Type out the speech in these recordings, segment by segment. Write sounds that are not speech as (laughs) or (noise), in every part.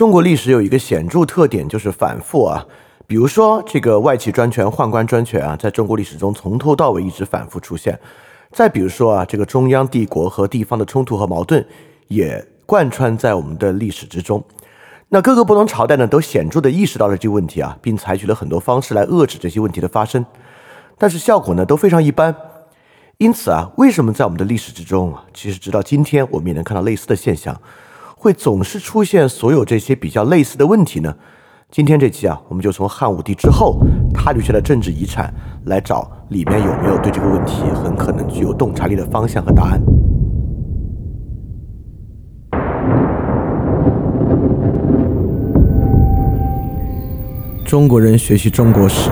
中国历史有一个显著特点，就是反复啊。比如说这个外戚专权、宦官专权啊，在中国历史中从头到尾一直反复出现。再比如说啊，这个中央帝国和地方的冲突和矛盾，也贯穿在我们的历史之中。那各个不同朝代呢，都显著地意识到了这个问题啊，并采取了很多方式来遏制这些问题的发生，但是效果呢都非常一般。因此啊，为什么在我们的历史之中，其实直到今天我们也能看到类似的现象，会总是出现所有这些比较类似的问题呢？今天这期啊，我们就从汉武帝之后他留下的政治遗产来找里面有没有对这个问题很可能具有洞察力的方向和答案。中国人学习中国史，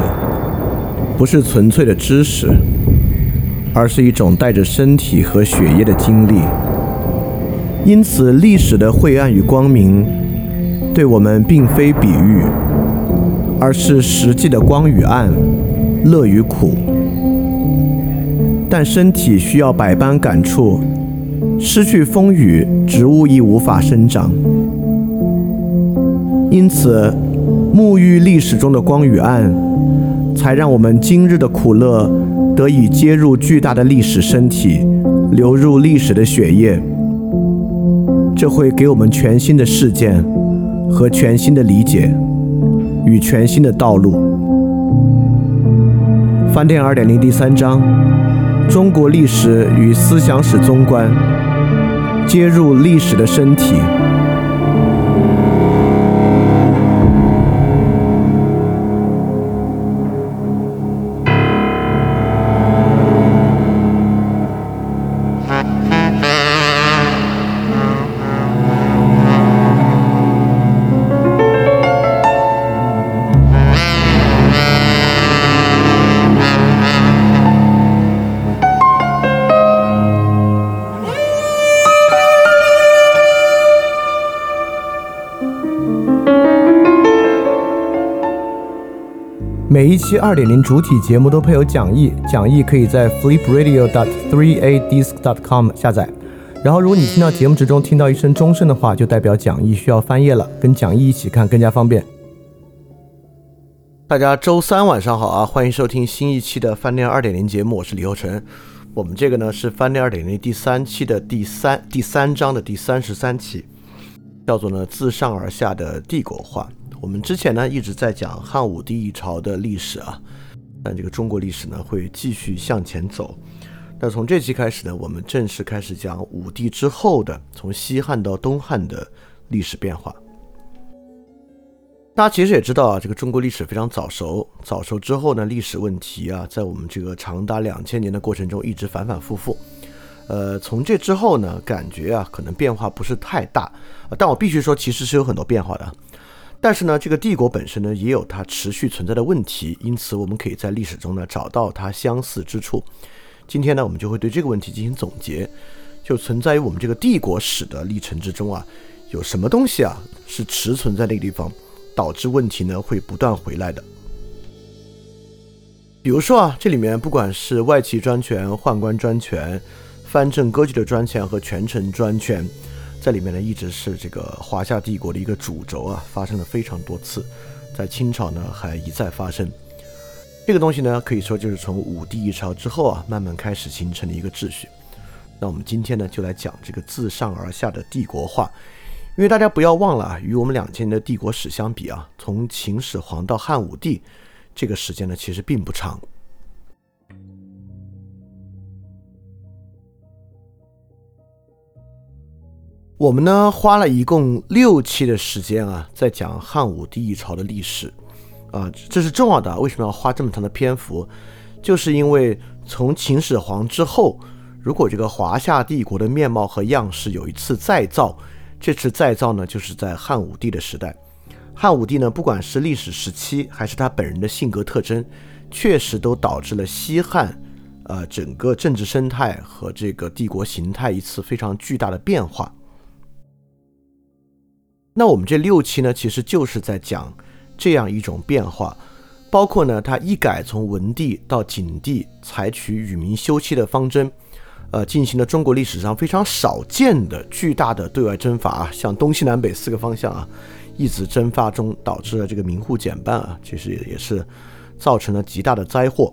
不是纯粹的知识，而是一种带着身体和血液的经历。因此，历史的晦暗与光明，对我们并非比喻，而是实际的光与暗、乐与苦。但身体需要百般感触，失去风雨，植物亦无法生长。因此。沐浴历史中的光与暗，才让我们今日的苦乐得以接入巨大的历史身体，流入历史的血液。这会给我们全新的事件和全新的理解与全新的道路。翻店二点零第三章：中国历史与思想史综观，接入历史的身体。期二点零主体节目都配有讲义，讲义可以在 flipradio.dot3adisc.dot.com 下载。然后，如果你听到节目之中听到一声钟声的话，就代表讲义需要翻页了，跟讲义一起看更加方便。大家周三晚上好啊，欢迎收听新一期的饭店二点零节目，我是李厚成。我们这个呢是饭店二点零第三期的第三第三章的第三十三期，叫做呢自上而下的帝国化。我们之前呢一直在讲汉武帝一朝的历史啊，但这个中国历史呢会继续向前走。那从这期开始呢，我们正式开始讲武帝之后的从西汉到东汉的历史变化。大家其实也知道啊，这个中国历史非常早熟，早熟之后呢，历史问题啊，在我们这个长达两千年的过程中一直反反复复。呃，从这之后呢，感觉啊可能变化不是太大，但我必须说，其实是有很多变化的。但是呢，这个帝国本身呢，也有它持续存在的问题，因此我们可以在历史中呢找到它相似之处。今天呢，我们就会对这个问题进行总结，就存在于我们这个帝国史的历程之中啊，有什么东西啊是持存在那个地方，导致问题呢会不断回来的。比如说啊，这里面不管是外戚专权、宦官专权、藩镇割据的专权和权臣专权。在里面呢，一直是这个华夏帝国的一个主轴啊，发生了非常多次，在清朝呢还一再发生。这个东西呢，可以说就是从武帝一朝之后啊，慢慢开始形成的一个秩序。那我们今天呢，就来讲这个自上而下的帝国化，因为大家不要忘了啊，与我们两千年的帝国史相比啊，从秦始皇到汉武帝这个时间呢，其实并不长。我们呢花了一共六期的时间啊，在讲汉武帝一朝的历史，啊，这是重要的。为什么要花这么长的篇幅？就是因为从秦始皇之后，如果这个华夏帝国的面貌和样式有一次再造，这次再造呢，就是在汉武帝的时代。汉武帝呢，不管是历史时期还是他本人的性格特征，确实都导致了西汉，呃，整个政治生态和这个帝国形态一次非常巨大的变化。那我们这六期呢，其实就是在讲这样一种变化，包括呢，他一改从文帝到景帝采取与民休戚的方针，呃，进行了中国历史上非常少见的巨大的对外征伐，向东西南北四个方向啊，一直蒸发中，导致了这个民户减半啊，其实也是造成了极大的灾祸。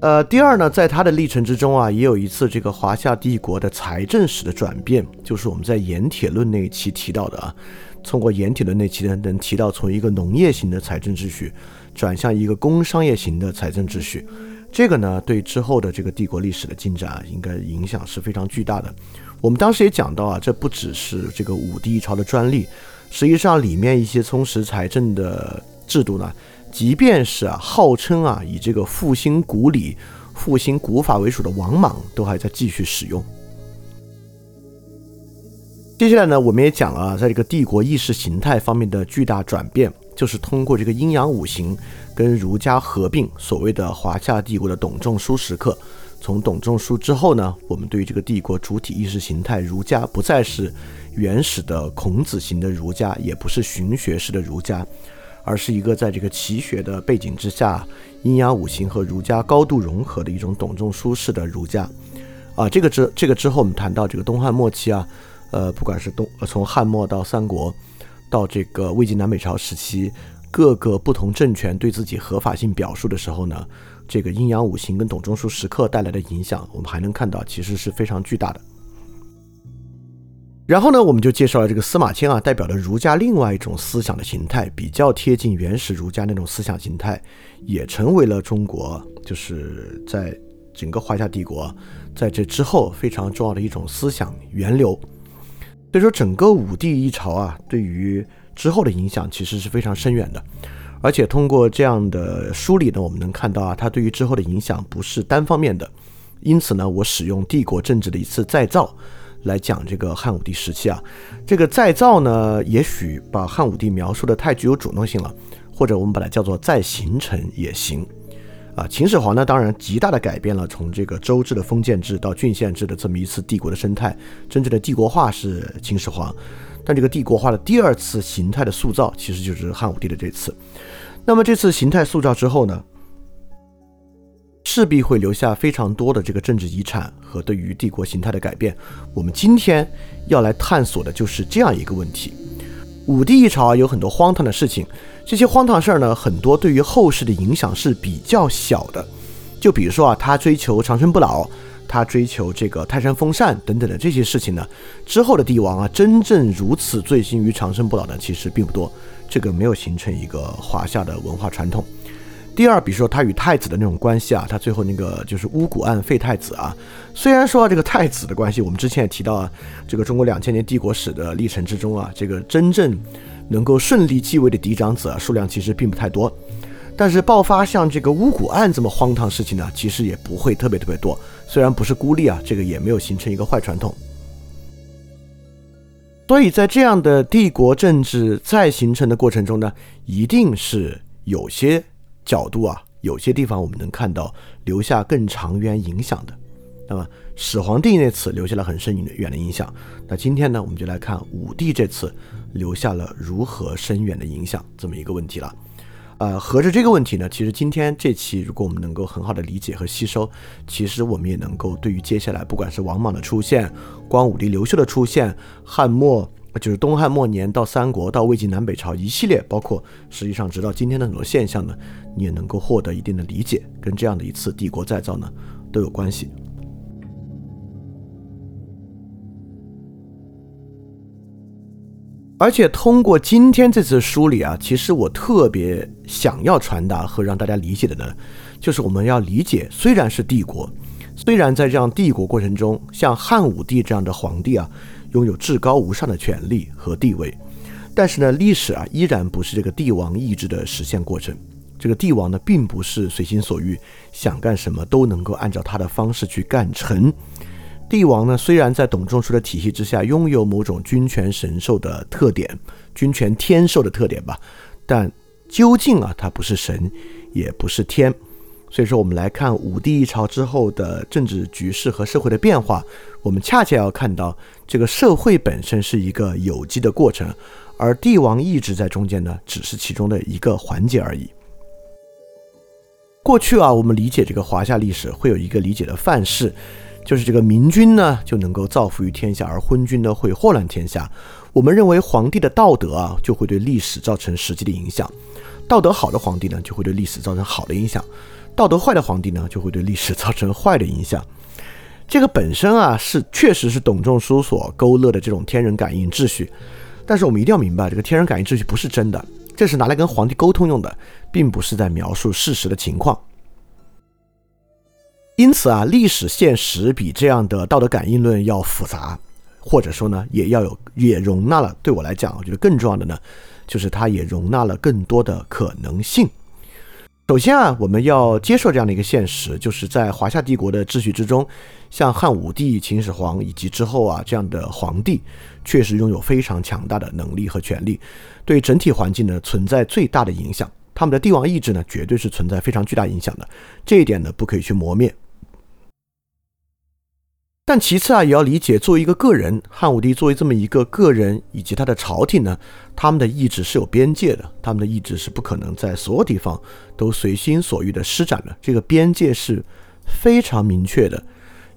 呃，第二呢，在他的历程之中啊，也有一次这个华夏帝国的财政史的转变，就是我们在盐铁论那一期提到的啊，通过盐铁论那期呢，能提到从一个农业型的财政秩序转向一个工商业型的财政秩序，这个呢，对之后的这个帝国历史的进展啊，应该影响是非常巨大的。我们当时也讲到啊，这不只是这个武帝一朝的专利，实际上里面一些充实财政的制度呢。即便是啊，号称啊以这个复兴古礼、复兴古法为主的王莽，都还在继续使用。接下来呢，我们也讲了，在这个帝国意识形态方面的巨大转变，就是通过这个阴阳五行跟儒家合并，所谓的华夏帝国的董仲舒时刻。从董仲舒之后呢，我们对于这个帝国主体意识形态，儒家不再是原始的孔子型的儒家，也不是荀学式的儒家。而是一个在这个奇学的背景之下，阴阳五行和儒家高度融合的一种董仲舒式的儒家，啊，这个之这个之后我们谈到这个东汉末期啊，呃，不管是东从汉末到三国，到这个魏晋南北朝时期，各个不同政权对自己合法性表述的时候呢，这个阴阳五行跟董仲舒时刻带来的影响，我们还能看到其实是非常巨大的。然后呢，我们就介绍了这个司马迁啊，代表了儒家另外一种思想的形态，比较贴近原始儒家那种思想形态，也成为了中国就是在整个华夏帝国在这之后非常重要的一种思想源流。所以说，整个武帝一朝啊，对于之后的影响其实是非常深远的。而且通过这样的梳理呢，我们能看到啊，它对于之后的影响不是单方面的。因此呢，我使用帝国政治的一次再造。来讲这个汉武帝时期啊，这个再造呢，也许把汉武帝描述的太具有主动性了，或者我们把它叫做再形成也行。啊，秦始皇呢，当然极大的改变了从这个周制的封建制到郡县制的这么一次帝国的生态，真正的帝国化是秦始皇，但这个帝国化的第二次形态的塑造，其实就是汉武帝的这次。那么这次形态塑造之后呢？势必会留下非常多的这个政治遗产和对于帝国形态的改变。我们今天要来探索的就是这样一个问题：武帝一朝，有很多荒唐的事情，这些荒唐事儿呢，很多对于后世的影响是比较小的。就比如说啊，他追求长生不老，他追求这个泰山封禅等等的这些事情呢，之后的帝王啊，真正如此醉心于长生不老的其实并不多。这个没有形成一个华夏的文化传统。第二，比如说他与太子的那种关系啊，他最后那个就是巫蛊案废太子啊。虽然说这个太子的关系，我们之前也提到啊，这个中国两千年帝国史的历程之中啊，这个真正能够顺利继位的嫡长子啊，数量其实并不太多。但是爆发像这个巫蛊案这么荒唐事情呢，其实也不会特别特别多。虽然不是孤立啊，这个也没有形成一个坏传统。所以在这样的帝国政治再形成的过程中呢，一定是有些。角度啊，有些地方我们能看到留下更长远影响的。那么始皇帝那次留下了很深远的影响。那今天呢，我们就来看武帝这次留下了如何深远的影响这么一个问题了。呃，合着这个问题呢，其实今天这期如果我们能够很好的理解和吸收，其实我们也能够对于接下来不管是王莽的出现、光武帝刘秀的出现、汉末。就是东汉末年到三国到魏晋南北朝一系列，包括实际上直到今天的很多现象呢，你也能够获得一定的理解，跟这样的一次帝国再造呢都有关系。而且通过今天这次梳理啊，其实我特别想要传达和让大家理解的呢，就是我们要理解，虽然是帝国，虽然在这样帝国过程中，像汉武帝这样的皇帝啊。拥有至高无上的权力和地位，但是呢，历史啊依然不是这个帝王意志的实现过程。这个帝王呢，并不是随心所欲，想干什么都能够按照他的方式去干成。帝王呢，虽然在董仲舒的体系之下拥有某种君权神授的特点，君权天授的特点吧，但究竟啊，他不是神，也不是天。所以说，我们来看武帝一朝之后的政治局势和社会的变化，我们恰恰要看到这个社会本身是一个有机的过程，而帝王意志在中间呢，只是其中的一个环节而已。过去啊，我们理解这个华夏历史会有一个理解的范式，就是这个明君呢就能够造福于天下，而昏君呢会祸乱天下。我们认为皇帝的道德啊，就会对历史造成实际的影响。道德好的皇帝呢，就会对历史造成好的影响；道德坏的皇帝呢，就会对历史造成坏的影响。这个本身啊，是确实是董仲舒所勾勒的这种天人感应秩序。但是我们一定要明白，这个天人感应秩序不是真的，这是拿来跟皇帝沟通用的，并不是在描述事实的情况。因此啊，历史现实比这样的道德感应论要复杂，或者说呢，也要有也容纳了。对我来讲，我觉得更重要的呢，就是它也容纳了更多的可能性。首先啊，我们要接受这样的一个现实，就是在华夏帝国的秩序之中，像汉武帝、秦始皇以及之后啊这样的皇帝，确实拥有非常强大的能力和权力，对整体环境呢存在最大的影响。他们的帝王意志呢，绝对是存在非常巨大影响的，这一点呢不可以去磨灭。但其次啊，也要理解，作为一个个人，汉武帝作为这么一个个人，以及他的朝廷呢，他们的意志是有边界的，他们的意志是不可能在所有地方都随心所欲的施展的，这个边界是非常明确的。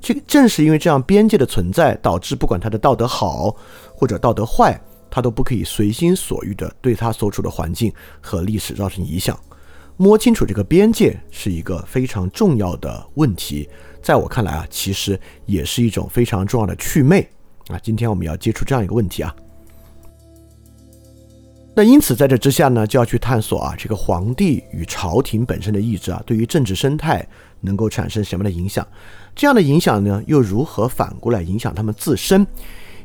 这个正是因为这样边界的存在，导致不管他的道德好或者道德坏，他都不可以随心所欲的对他所处的环境和历史造成影响。摸清楚这个边界是一个非常重要的问题。在我看来啊，其实也是一种非常重要的祛魅啊。今天我们要接触这样一个问题啊。那因此在这之下呢，就要去探索啊，这个皇帝与朝廷本身的意志啊，对于政治生态能够产生什么样的影响？这样的影响呢，又如何反过来影响他们自身？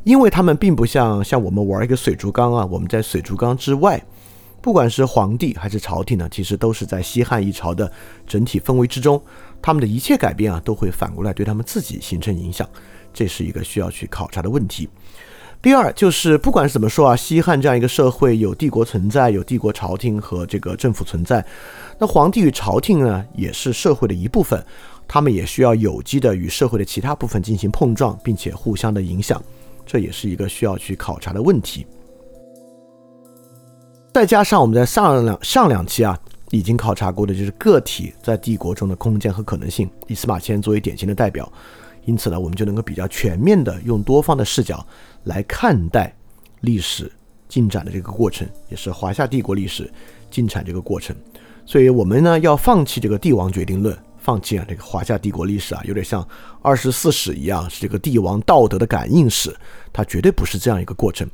因为他们并不像像我们玩一个水族缸啊，我们在水族缸之外。不管是皇帝还是朝廷呢，其实都是在西汉一朝的整体氛围之中，他们的一切改变啊，都会反过来对他们自己形成影响，这是一个需要去考察的问题。第二就是，不管怎么说啊，西汉这样一个社会有帝国存在，有帝国朝廷和这个政府存在，那皇帝与朝廷呢，也是社会的一部分，他们也需要有机的与社会的其他部分进行碰撞，并且互相的影响，这也是一个需要去考察的问题。再加上我们在上两上两期啊，已经考察过的就是个体在帝国中的空间和可能性，以司马迁作为典型的代表，因此呢，我们就能够比较全面的用多方的视角来看待历史进展的这个过程，也是华夏帝国历史进展这个过程。所以，我们呢要放弃这个帝王决定论，放弃啊这个华夏帝国历史啊，有点像二十四史一样，是这个帝王道德的感应史，它绝对不是这样一个过程。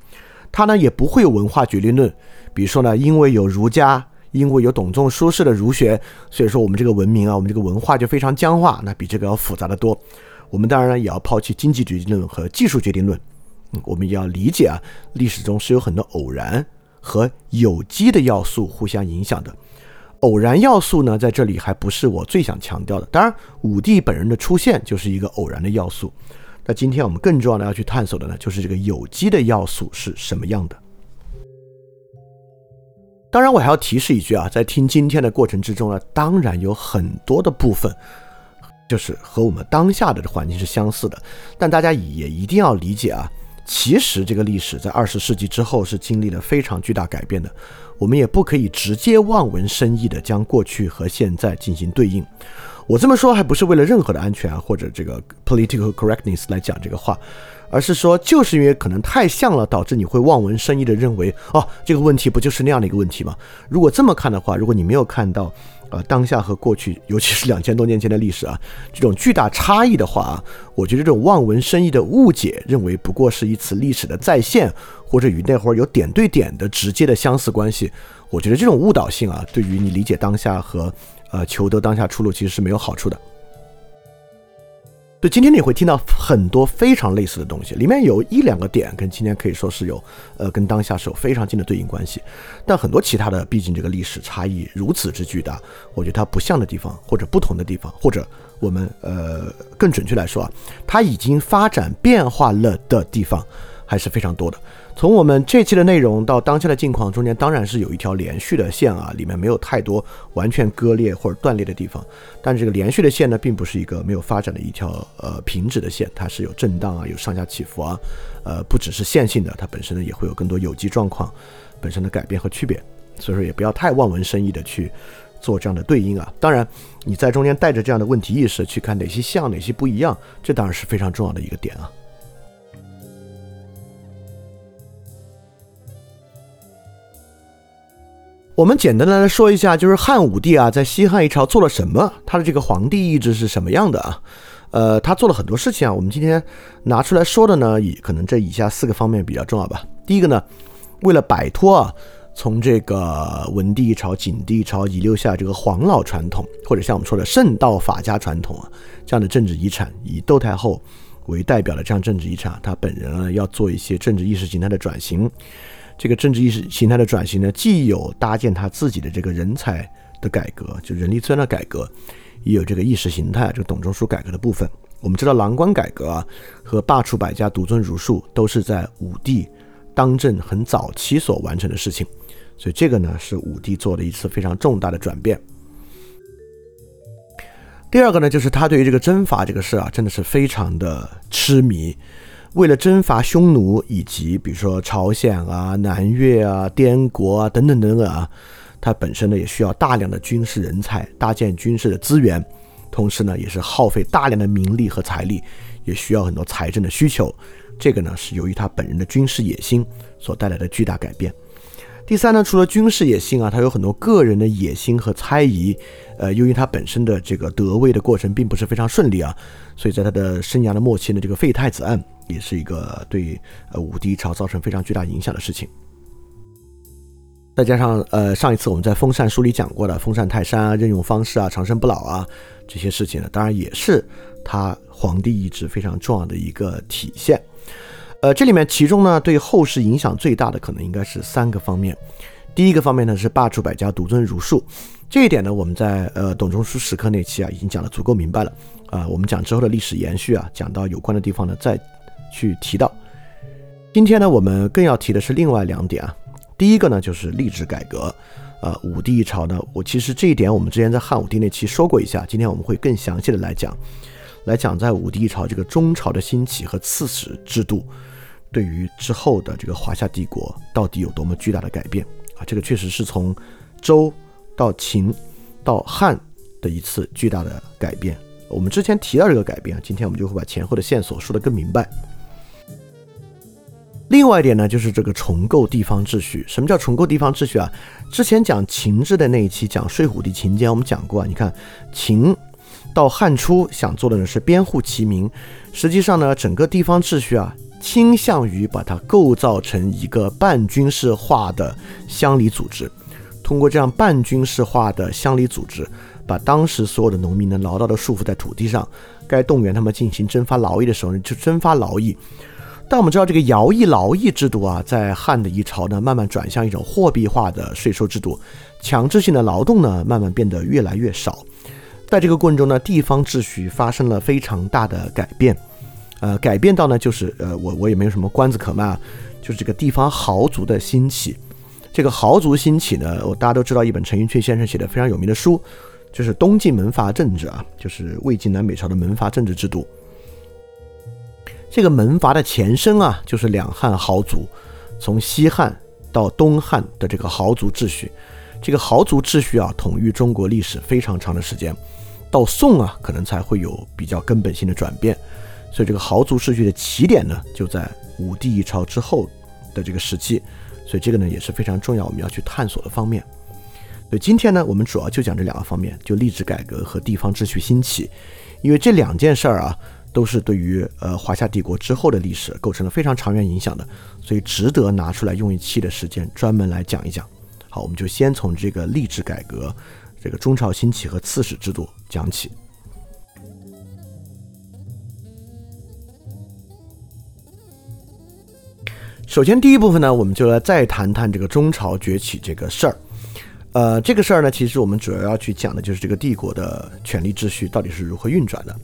它呢也不会有文化决定论，比如说呢，因为有儒家，因为有董仲舒式的儒学，所以说我们这个文明啊，我们这个文化就非常僵化，那比这个要复杂的多。我们当然呢也要抛弃经济决定论和技术决定论，我们也要理解啊，历史中是有很多偶然和有机的要素互相影响的。偶然要素呢，在这里还不是我最想强调的。当然，武帝本人的出现就是一个偶然的要素。那今天我们更重要的要去探索的呢，就是这个有机的要素是什么样的。当然，我还要提示一句啊，在听今天的过程之中呢，当然有很多的部分，就是和我们当下的环境是相似的。但大家也一定要理解啊，其实这个历史在二十世纪之后是经历了非常巨大改变的。我们也不可以直接望文生义的将过去和现在进行对应。我这么说还不是为了任何的安全啊，或者这个 political correctness 来讲这个话，而是说就是因为可能太像了，导致你会望文生义的认为，哦，这个问题不就是那样的一个问题吗？如果这么看的话，如果你没有看到，呃，当下和过去，尤其是两千多年前的历史啊，这种巨大差异的话啊，我觉得这种望文生义的误解，认为不过是一次历史的再现，或者与那会儿有点对点的直接的相似关系，我觉得这种误导性啊，对于你理解当下和。呃，求得当下出路其实是没有好处的。对，今天你会听到很多非常类似的东西，里面有一两个点跟今天可以说是有，呃，跟当下是有非常近的对应关系。但很多其他的，毕竟这个历史差异如此之巨大，我觉得它不像的地方，或者不同的地方，或者我们呃更准确来说啊，它已经发展变化了的地方还是非常多的。从我们这期的内容到当下的境况中间，当然是有一条连续的线啊，里面没有太多完全割裂或者断裂的地方。但这个连续的线呢，并不是一个没有发展的一条呃平直的线，它是有震荡啊，有上下起伏啊，呃，不只是线性的，它本身呢也会有更多有机状况本身的改变和区别。所以说，也不要太望文生义的去做这样的对应啊。当然，你在中间带着这样的问题意识去看哪些像，哪些不一样，这当然是非常重要的一个点啊。我们简单的来说一下，就是汉武帝啊，在西汉一朝做了什么？他的这个皇帝意志是什么样的啊？呃，他做了很多事情啊。我们今天拿出来说的呢，以可能这以下四个方面比较重要吧。第一个呢，为了摆脱啊，从这个文帝一朝、景帝一朝遗留下这个黄老传统，或者像我们说的圣道法家传统啊，这样的政治遗产，以窦太后为代表的这样政治遗产，他本人呢要做一些政治意识形态的转型。这个政治意识形态的转型呢，既有搭建他自己的这个人才的改革，就人力资源的改革，也有这个意识形态，这个董仲舒改革的部分。我们知道郎官改革啊和罢黜百家、独尊儒术都是在武帝当政很早期所完成的事情，所以这个呢是武帝做的一次非常重大的转变。第二个呢，就是他对于这个征伐这个事啊，真的是非常的痴迷。为了征伐匈奴以及比如说朝鲜啊、南越啊、滇国啊等等等等啊，它本身呢也需要大量的军事人才，搭建军事的资源，同时呢也是耗费大量的民力和财力，也需要很多财政的需求。这个呢是由于他本人的军事野心所带来的巨大改变。第三呢，除了军事野心啊，他有很多个人的野心和猜疑。呃，由于他本身的这个得位的过程并不是非常顺利啊，所以在他的生涯的末期呢，这个废太子案也是一个对呃武帝朝造成非常巨大影响的事情。再加上呃上一次我们在封禅书里讲过的封禅泰山啊、任用方式啊、长生不老啊这些事情呢，当然也是他皇帝意志非常重要的一个体现。呃，这里面其中呢，对后世影响最大的可能应该是三个方面。第一个方面呢是罢黜百家，独尊儒术。这一点呢，我们在呃董仲舒时刻那期啊已经讲得足够明白了。啊，我们讲之后的历史延续啊，讲到有关的地方呢再去提到。今天呢，我们更要提的是另外两点啊。第一个呢就是吏治改革。呃，武帝一朝呢，我其实这一点我们之前在汉武帝那期说过一下，今天我们会更详细的来讲，来讲在武帝一朝这个中朝的兴起和刺史制度。对于之后的这个华夏帝国到底有多么巨大的改变啊？这个确实是从周到秦到汉的一次巨大的改变。我们之前提到这个改变，今天我们就会把前后的线索说得更明白。另外一点呢，就是这个重构地方秩序。什么叫重构地方秩序啊？之前讲秦制的那一期讲睡虎地秦简，我们讲过啊。你看秦到汉初想做的呢是编户齐民，实际上呢整个地方秩序啊。倾向于把它构造成一个半军事化的乡里组织，通过这样半军事化的乡里组织，把当时所有的农民呢牢牢地束缚在土地上，该动员他们进行征发劳役的时候呢就征发劳役。但我们知道这个徭役劳役制度啊，在汉的一朝呢慢慢转向一种货币化的税收制度，强制性的劳动呢慢慢变得越来越少。在这个过程中呢，地方秩序发生了非常大的改变。呃，改变到呢，就是呃，我我也没有什么关子可卖，就是这个地方豪族的兴起。这个豪族兴起呢，我大家都知道一本陈寅恪先生写的非常有名的书，就是东晋门阀政治啊，就是魏晋南北朝的门阀政治制度。这个门阀的前身啊，就是两汉豪族，从西汉到东汉的这个豪族秩序。这个豪族秩序啊，统御中国历史非常长的时间，到宋啊，可能才会有比较根本性的转变。所以这个豪族秩序的起点呢，就在武帝一朝之后的这个时期，所以这个呢也是非常重要，我们要去探索的方面。所以今天呢，我们主要就讲这两个方面，就吏治改革和地方秩序兴起，因为这两件事儿啊，都是对于呃华夏帝国之后的历史构成了非常长远影响的，所以值得拿出来用一期的时间专门来讲一讲。好，我们就先从这个吏治改革、这个中朝兴起和刺史制度讲起。首先，第一部分呢，我们就来再谈谈这个中朝崛起这个事儿。呃，这个事儿呢，其实我们主要要去讲的就是这个帝国的权力秩序到底是如何运转的。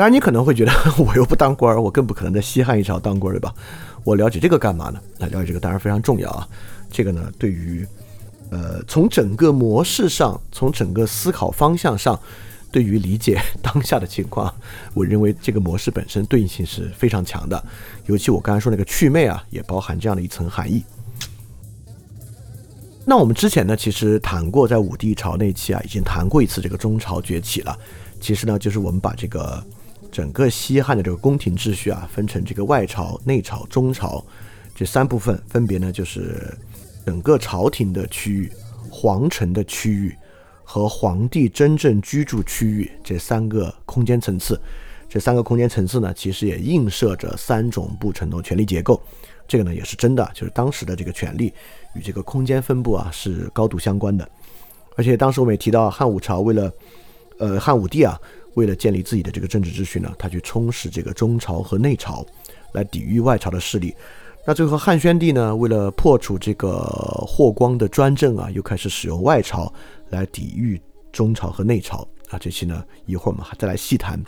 当然，你可能会觉得 (laughs) 我又不当官儿，我更不可能在西汉一朝当官，对吧？我了解这个干嘛呢？那了解这个当然非常重要啊。这个呢，对于呃，从整个模式上，从整个思考方向上。对于理解 (laughs) 当下的情况，我认为这个模式本身对应性是非常强的。尤其我刚才说那个祛魅啊，也包含这样的一层含义。那我们之前呢，其实谈过，在武帝朝那期啊，已经谈过一次这个中朝崛起了。其实呢，就是我们把这个整个西汉的这个宫廷秩序啊，分成这个外朝、内朝、中朝这三部分，分别呢就是整个朝廷的区域、皇城的区域和皇帝真正居住区域这三个空间层次。这三个空间层次呢，其实也映射着三种不同的权力结构。这个呢也是真的，就是当时的这个权力与这个空间分布啊是高度相关的。而且当时我们也提到，汉武朝为了，呃，汉武帝啊，为了建立自己的这个政治秩序呢，他去充实这个中朝和内朝，来抵御外朝的势力。那最后汉宣帝呢，为了破除这个霍光的专政啊，又开始使用外朝来抵御中朝和内朝啊。这期呢，一会儿我们还再来细谈。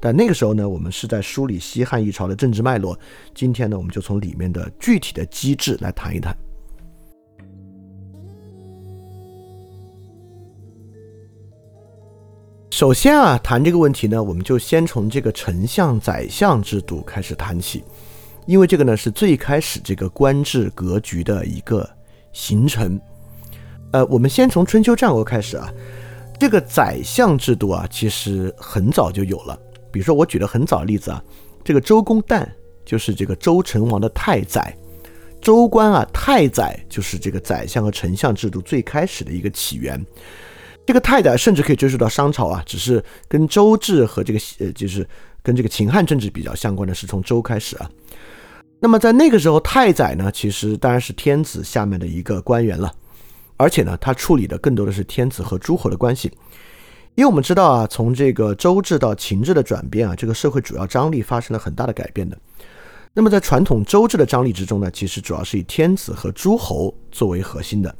但那个时候呢，我们是在梳理西汉一朝的政治脉络。今天呢，我们就从里面的具体的机制来谈一谈。首先啊，谈这个问题呢，我们就先从这个丞相、宰相制度开始谈起，因为这个呢是最开始这个官制格局的一个形成。呃，我们先从春秋战国开始啊，这个宰相制度啊，其实很早就有了。比如说，我举的很早例子啊，这个周公旦就是这个周成王的太宰，周官啊，太宰就是这个宰相和丞相制度最开始的一个起源。这个太宰甚至可以追溯到商朝啊，只是跟周制和这个呃，就是跟这个秦汉政治比较相关的是从周开始啊。那么在那个时候，太宰呢，其实当然是天子下面的一个官员了，而且呢，他处理的更多的是天子和诸侯的关系。因为我们知道啊，从这个周制到秦制的转变啊，这个社会主要张力发生了很大的改变的。那么在传统周制的张力之中呢，其实主要是以天子和诸侯作为核心的。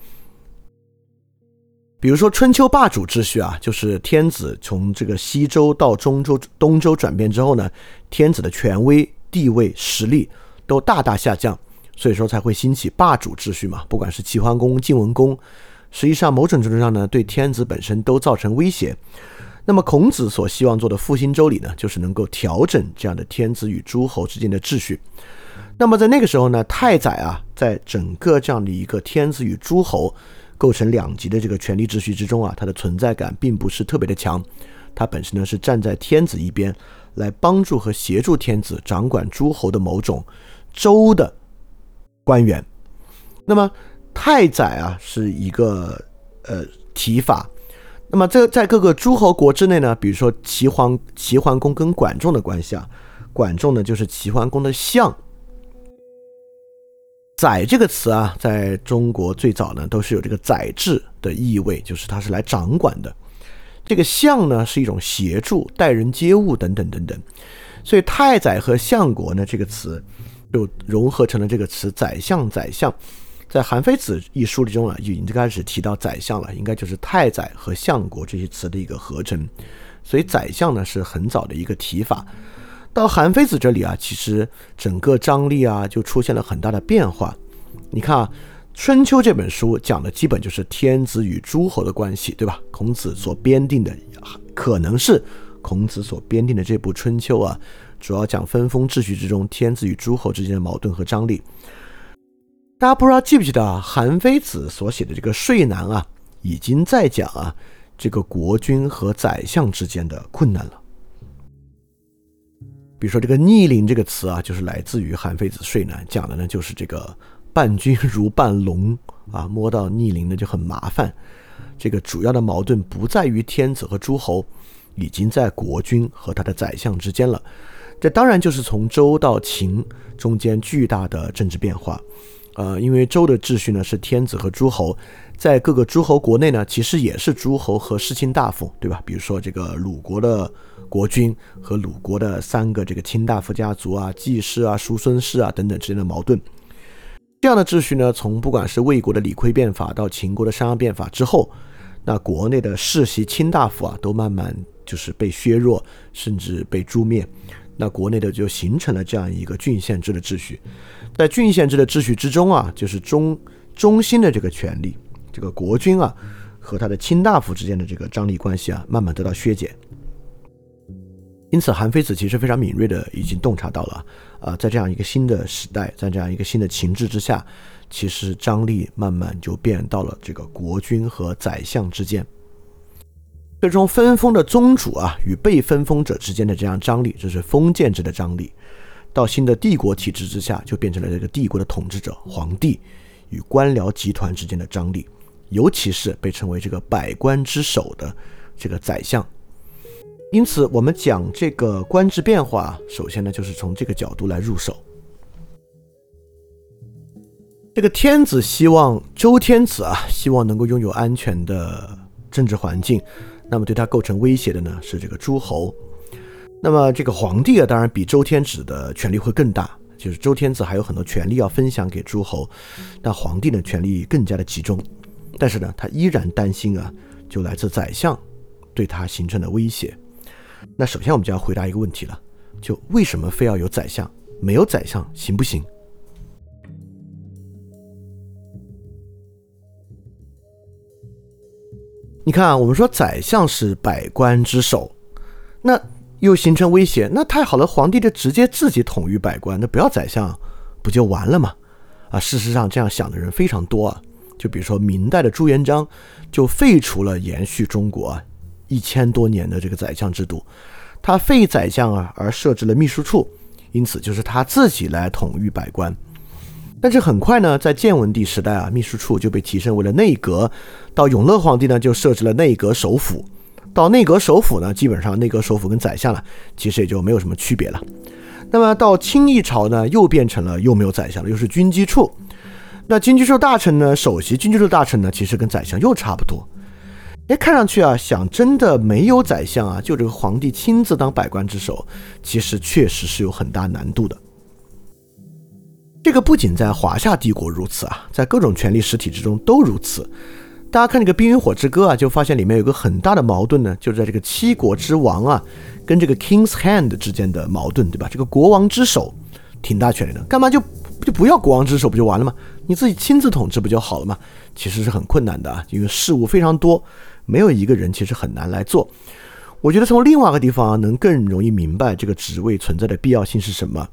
比如说春秋霸主秩序啊，就是天子从这个西周到中周、东周转变之后呢，天子的权威、地位、实力都大大下降，所以说才会兴起霸主秩序嘛。不管是齐桓公、晋文公。实际上，某种程度上呢，对天子本身都造成威胁。那么，孔子所希望做的复兴周礼呢，就是能够调整这样的天子与诸侯之间的秩序。那么，在那个时候呢，太宰啊，在整个这样的一个天子与诸侯构成两极的这个权力秩序之中啊，它的存在感并不是特别的强。它本身呢，是站在天子一边，来帮助和协助天子掌管诸侯的某种周的官员。那么，太宰啊，是一个呃提法。那么这在各个诸侯国之内呢，比如说齐桓齐桓公跟管仲的关系啊，管仲呢就是齐桓公的相。宰这个词啊，在中国最早呢都是有这个宰制的意味，就是它是来掌管的。这个相呢是一种协助、待人接物等等等等。所以太宰和相国呢这个词就融合成了这个词宰相宰相。在《韩非子》一书里中啊，已经开始提到宰相了，应该就是太宰和相国这些词的一个合成，所以宰相呢是很早的一个提法。到韩非子这里啊，其实整个张力啊就出现了很大的变化。你看啊，《春秋》这本书讲的基本就是天子与诸侯的关系，对吧？孔子所编定的，可能是孔子所编定的这部《春秋》啊，主要讲分封秩序之中天子与诸侯之间的矛盾和张力。大家不知道记不记得啊？韩非子所写的这个《说难》啊，已经在讲啊这个国君和宰相之间的困难了。比如说这个“逆鳞”这个词啊，就是来自于韩非子《说难》，讲的呢就是这个伴君如伴龙啊，摸到逆鳞呢就很麻烦。这个主要的矛盾不在于天子和诸侯，已经在国君和他的宰相之间了。这当然就是从周到秦中间巨大的政治变化。呃，因为周的秩序呢是天子和诸侯，在各个诸侯国内呢，其实也是诸侯和世卿大夫，对吧？比如说这个鲁国的国君和鲁国的三个这个卿大夫家族啊、季氏啊、叔孙氏啊等等之间的矛盾，这样的秩序呢，从不管是魏国的李悝变法到秦国的商鞅变法之后，那国内的世袭卿大夫啊，都慢慢就是被削弱，甚至被诛灭。那国内的就形成了这样一个郡县制的秩序，在郡县制的秩序之中啊，就是中中心的这个权力，这个国君啊和他的卿大夫之间的这个张力关系啊，慢慢得到削减。因此，韩非子其实非常敏锐的已经洞察到了啊，在这样一个新的时代，在这样一个新的情志之下，其实张力慢慢就变到了这个国君和宰相之间。最终分封的宗主啊与被分封者之间的这样张力，这是封建制的张力；到新的帝国体制之下，就变成了这个帝国的统治者皇帝与官僚集团之间的张力，尤其是被称为这个百官之首的这个宰相。因此，我们讲这个官制变化，首先呢，就是从这个角度来入手。这个天子希望周天子啊，希望能够拥有安全的政治环境，那么对他构成威胁的呢，是这个诸侯。那么这个皇帝啊，当然比周天子的权力会更大，就是周天子还有很多权力要分享给诸侯，但皇帝呢，权力更加的集中。但是呢，他依然担心啊，就来自宰相对他形成的威胁。那首先我们就要回答一个问题了，就为什么非要有宰相？没有宰相行不行？你看啊，我们说宰相是百官之首，那又形成威胁，那太好了，皇帝就直接自己统御百官，那不要宰相不就完了吗？啊，事实上这样想的人非常多啊，就比如说明代的朱元璋就废除了延续中国。一千多年的这个宰相制度，他废宰相啊，而设置了秘书处，因此就是他自己来统御百官。但是很快呢，在建文帝时代啊，秘书处就被提升为了内阁。到永乐皇帝呢，就设置了内阁首辅。到内阁首辅呢，基本上内阁首辅跟宰相了，其实也就没有什么区别了。那么到清一朝呢，又变成了又没有宰相了，又是军机处。那军机处大臣呢，首席军机处大臣呢，其实跟宰相又差不多。哎，看上去啊，想真的没有宰相啊，就这个皇帝亲自当百官之首，其实确实是有很大难度的。这个不仅在华夏帝国如此啊，在各种权力实体之中都如此。大家看这个《冰与火之歌》啊，就发现里面有个很大的矛盾呢，就是在这个七国之王啊，跟这个 King's Hand 之间的矛盾，对吧？这个国王之手挺大权力的，干嘛就就不要国王之手不就完了吗？你自己亲自统治不就好了吗？其实是很困难的啊，因为事务非常多。没有一个人其实很难来做。我觉得从另外一个地方能更容易明白这个职位存在的必要性是什么。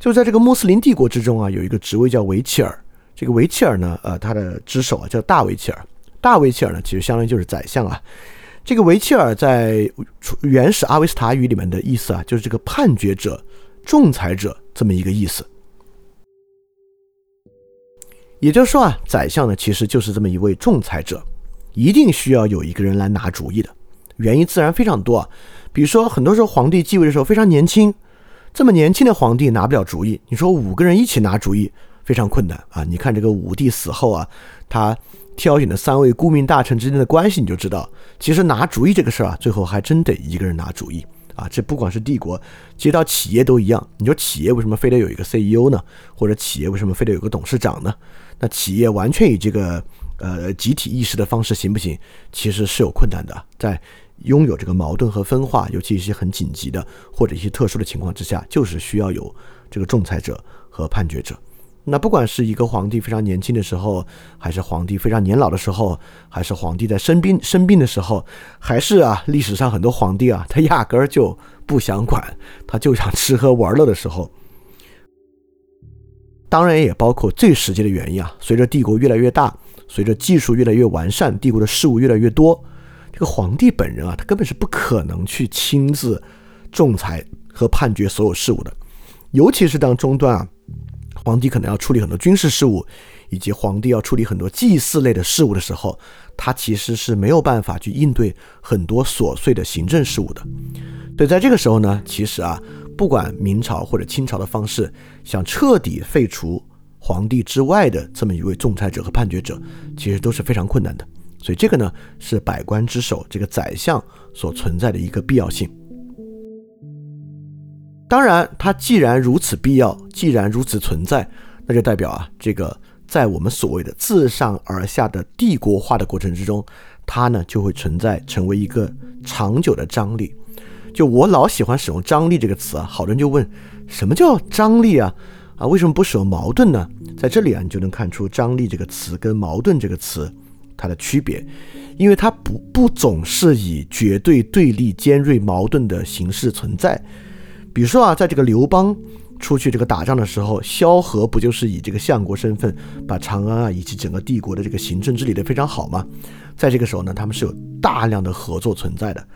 就在这个穆斯林帝国之中啊，有一个职位叫维切尔。这个维切尔呢，呃，他的之首啊叫大维切尔。大维切尔呢，其实相当于就是宰相啊。这个维切尔在原始阿维斯塔语里面的意思啊，就是这个判决者、仲裁者这么一个意思。也就是说啊，宰相呢其实就是这么一位仲裁者。一定需要有一个人来拿主意的，原因自然非常多啊。比如说，很多时候皇帝继位的时候非常年轻，这么年轻的皇帝拿不了主意。你说五个人一起拿主意非常困难啊。你看这个武帝死后啊，他挑选的三位顾命大臣之间的关系，你就知道，其实拿主意这个事儿啊，最后还真得一个人拿主意啊。这不管是帝国，接到企业都一样。你说企业为什么非得有一个 CEO 呢？或者企业为什么非得有个董事长呢？那企业完全以这个。呃，集体意识的方式行不行？其实是有困难的。在拥有这个矛盾和分化，尤其一些很紧急的或者一些特殊的情况之下，就是需要有这个仲裁者和判决者。那不管是一个皇帝非常年轻的时候，还是皇帝非常年老的时候，还是皇帝在生病生病的时候，还是啊，历史上很多皇帝啊，他压根儿就不想管，他就想吃喝玩乐的时候。当然也包括最实际的原因啊，随着帝国越来越大。随着技术越来越完善，帝国的事务越来越多，这个皇帝本人啊，他根本是不可能去亲自仲裁和判决所有事务的。尤其是当中段啊，皇帝可能要处理很多军事事务，以及皇帝要处理很多祭祀类的事务的时候，他其实是没有办法去应对很多琐碎的行政事务的。所以在这个时候呢，其实啊，不管明朝或者清朝的方式，想彻底废除。皇帝之外的这么一位仲裁者和判决者，其实都是非常困难的。所以这个呢，是百官之首这个宰相所存在的一个必要性。当然，它既然如此必要，既然如此存在，那就代表啊，这个在我们所谓的自上而下的帝国化的过程之中，它呢就会存在成为一个长久的张力。就我老喜欢使用“张力”这个词啊，好多人就问，什么叫张力啊？啊，为什么不使用矛盾呢？在这里啊，你就能看出“张力”这个词跟“矛盾”这个词它的区别，因为它不不总是以绝对对立、尖锐矛盾的形式存在。比如说啊，在这个刘邦出去这个打仗的时候，萧何不就是以这个相国身份把长安啊以及整个帝国的这个行政治理得非常好吗？在这个时候呢，他们是有大量的合作存在的。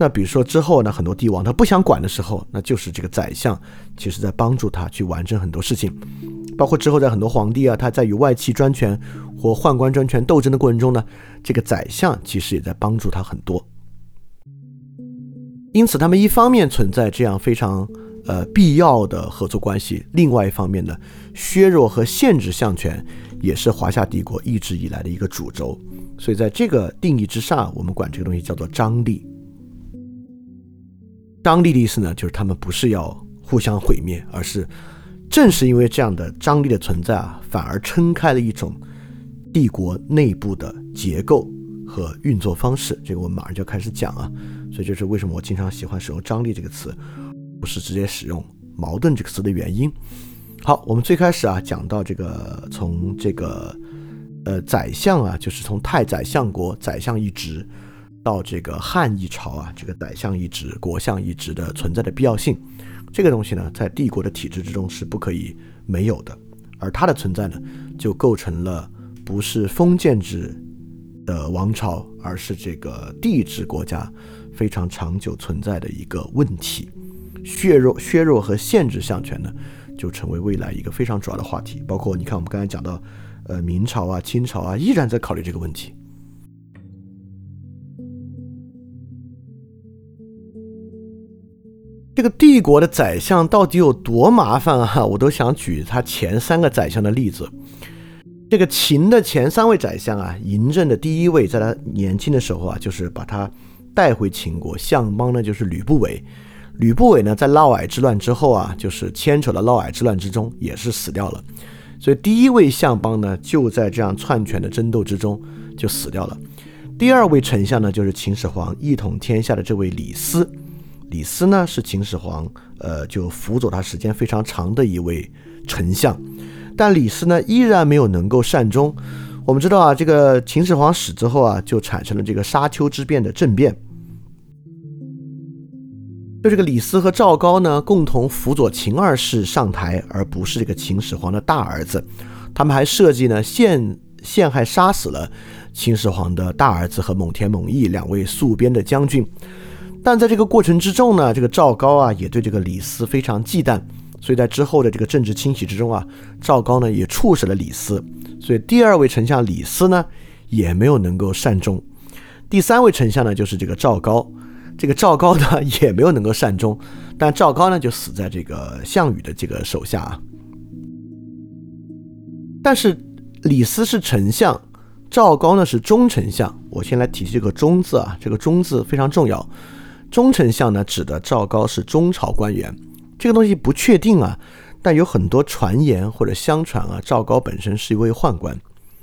那比如说之后呢，很多帝王他不想管的时候，那就是这个宰相，其实在帮助他去完成很多事情，包括之后在很多皇帝啊，他在与外戚专权或宦官专权斗争的过程中呢，这个宰相其实也在帮助他很多。因此，他们一方面存在这样非常呃必要的合作关系，另外一方面呢，削弱和限制相权也是华夏帝国一直以来的一个主轴。所以，在这个定义之上，我们管这个东西叫做张力。张力的意思呢，就是他们不是要互相毁灭，而是正是因为这样的张力的存在啊，反而撑开了一种帝国内部的结构和运作方式。这个我们马上就开始讲啊。所以，这是为什么我经常喜欢使用“张力”这个词，不是直接使用“矛盾”这个词的原因。好，我们最开始啊讲到这个，从这个呃宰相啊，就是从太宰相国宰相一职。到这个汉一朝啊，这个宰相一职、国相一职的存在的必要性，这个东西呢，在帝国的体制之中是不可以没有的。而它的存在呢，就构成了不是封建制的王朝，而是这个帝制国家非常长久存在的一个问题。削弱、削弱和限制相权呢，就成为未来一个非常主要的话题。包括你看，我们刚才讲到，呃，明朝啊、清朝啊，依然在考虑这个问题。这个帝国的宰相到底有多麻烦啊？我都想举他前三个宰相的例子。这个秦的前三位宰相啊，嬴政的第一位，在他年轻的时候啊，就是把他带回秦国。相邦呢，就是吕不韦。吕不韦呢，在嫪毐之乱之后啊，就是牵扯到嫪毐之乱之中，也是死掉了。所以第一位相邦呢，就在这样篡权的争斗之中就死掉了。第二位丞相呢，就是秦始皇一统天下的这位李斯。李斯呢是秦始皇，呃，就辅佐他时间非常长的一位丞相，但李斯呢依然没有能够善终。我们知道啊，这个秦始皇死之后啊，就产生了这个沙丘之变的政变。就这个李斯和赵高呢，共同辅佐秦二世上台，而不是这个秦始皇的大儿子。他们还设计呢陷陷害杀死了秦始皇的大儿子和蒙恬、蒙毅两位戍边的将军。但在这个过程之中呢，这个赵高啊也对这个李斯非常忌惮，所以在之后的这个政治清洗之中啊，赵高呢也处死了李斯，所以第二位丞相李斯呢也没有能够善终，第三位丞相呢就是这个赵高，这个赵高呢也没有能够善终，但赵高呢就死在这个项羽的这个手下啊。但是李斯是丞相，赵高呢是中丞相，我先来提这个“中”字啊，这个“中”字非常重要。中丞相呢，指的赵高是中朝官员，这个东西不确定啊，但有很多传言或者相传啊，赵高本身是一位宦官，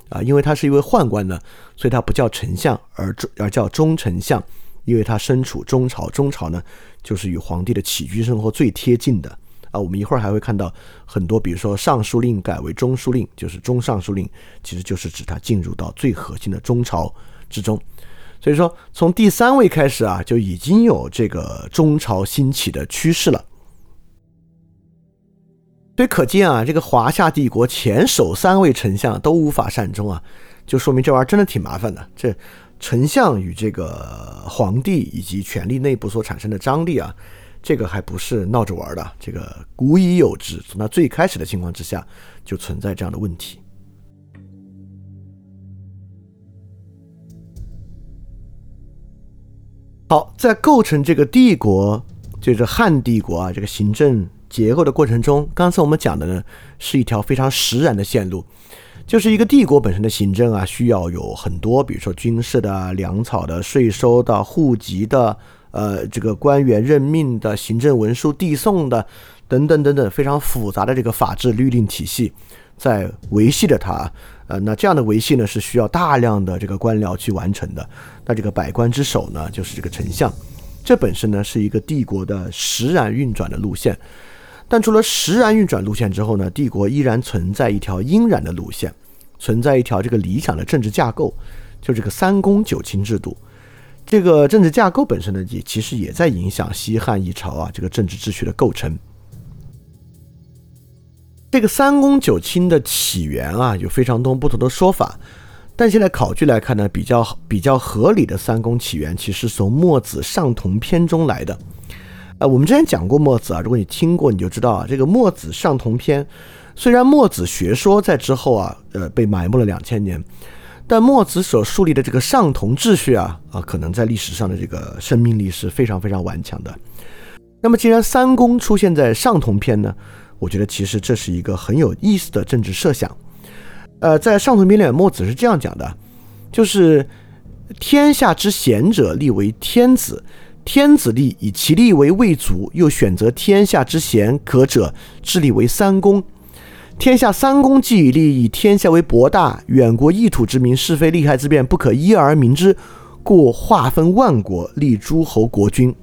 啊，因为他是一位宦官呢，所以他不叫丞相，而而叫中丞相，因为他身处中朝，中朝呢就是与皇帝的起居生活最贴近的啊。我们一会儿还会看到很多，比如说尚书令改为中书令，就是中尚书令，其实就是指他进入到最核心的中朝之中。所以说，从第三位开始啊，就已经有这个中朝兴起的趋势了。所以可见啊，这个华夏帝国前首三位丞相都无法善终啊，就说明这玩意儿真的挺麻烦的。这丞相与这个皇帝以及权力内部所产生的张力啊，这个还不是闹着玩的，这个古已有之。从它最开始的情况之下，就存在这样的问题。好，在构成这个帝国，就是汉帝国啊，这个行政结构的过程中，刚才我们讲的呢，是一条非常实然的线路，就是一个帝国本身的行政啊，需要有很多，比如说军事的、粮草的、税收的、户籍的，呃，这个官员任命的、行政文书递送的，等等等等，非常复杂的这个法制律令体系，在维系着它。呃，那这样的维系呢，是需要大量的这个官僚去完成的。那这个百官之首呢，就是这个丞相，这本身呢是一个帝国的实然运转的路线。但除了实然运转路线之后呢，帝国依然存在一条阴然的路线，存在一条这个理想的政治架构，就这个三公九卿制度。这个政治架构本身呢，也其实也在影响西汉一朝啊这个政治秩序的构成。这个三公九卿的起源啊，有非常多不同的说法，但现在考据来看呢，比较比较合理的三公起源，其实从墨子上同篇中来的。呃，我们之前讲过墨子啊，如果你听过，你就知道啊，这个墨子上同篇，虽然墨子学说在之后啊，呃，被埋没了两千年，但墨子所树立的这个上同秩序啊，啊，可能在历史上的这个生命力是非常非常顽强的。那么，既然三公出现在上同篇呢，我觉得其实这是一个很有意思的政治设想。呃，在上同篇里，墨子是这样讲的，就是天下之贤者立为天子。天子立以其立为未足，又选择天下之贤可者，治立为三公。天下三公既已立，以天下为博大，远国异土之民，是非利害之辩不可一而明之，故划分万国，立诸侯国君。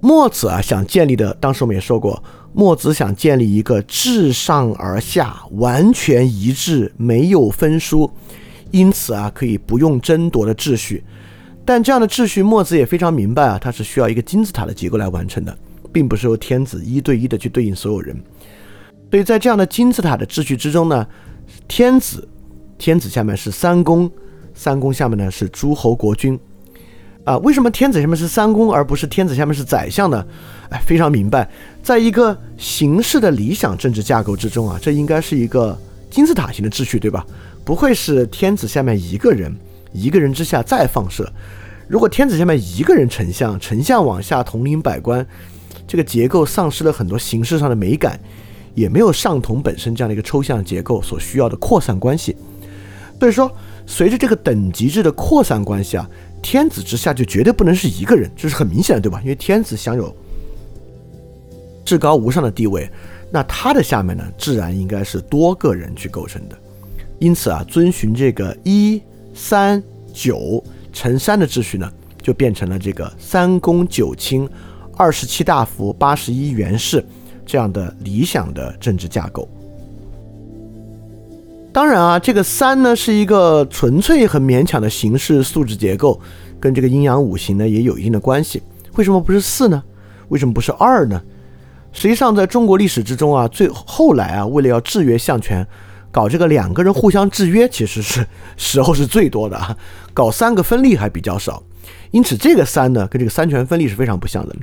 墨子啊，想建立的，当时我们也说过，墨子想建立一个自上而下完全一致、没有分殊，因此啊，可以不用争夺的秩序。但这样的秩序，墨子也非常明白啊，它是需要一个金字塔的结构来完成的，并不是由天子一对一的去对应所有人。所以在这样的金字塔的秩序之中呢，天子，天子下面是三公，三公下面呢是诸侯国君。啊，为什么天子下面是三公，而不是天子下面是宰相呢？哎，非常明白，在一个形式的理想政治架构之中啊，这应该是一个金字塔型的秩序，对吧？不会是天子下面一个人。一个人之下再放射，如果天子下面一个人丞相，丞相往下统领百官，这个结构丧失了很多形式上的美感，也没有上同本身这样的一个抽象结构所需要的扩散关系。所以说，随着这个等级制的扩散关系啊，天子之下就绝对不能是一个人，这是很明显的，对吧？因为天子享有至高无上的地位，那他的下面呢，自然应该是多个人去构成的。因此啊，遵循这个一。三九乘三的秩序呢，就变成了这个三公九卿、二十七大夫、八十一元士这样的理想的政治架构。当然啊，这个三呢是一个纯粹很勉强的形式素质结构，跟这个阴阳五行呢也有一定的关系。为什么不是四呢？为什么不是二呢？实际上，在中国历史之中啊，最后来啊，为了要制约相权。搞这个两个人互相制约，其实是时候是最多的啊。搞三个分立还比较少，因此这个三呢，跟这个三权分立是非常不像的。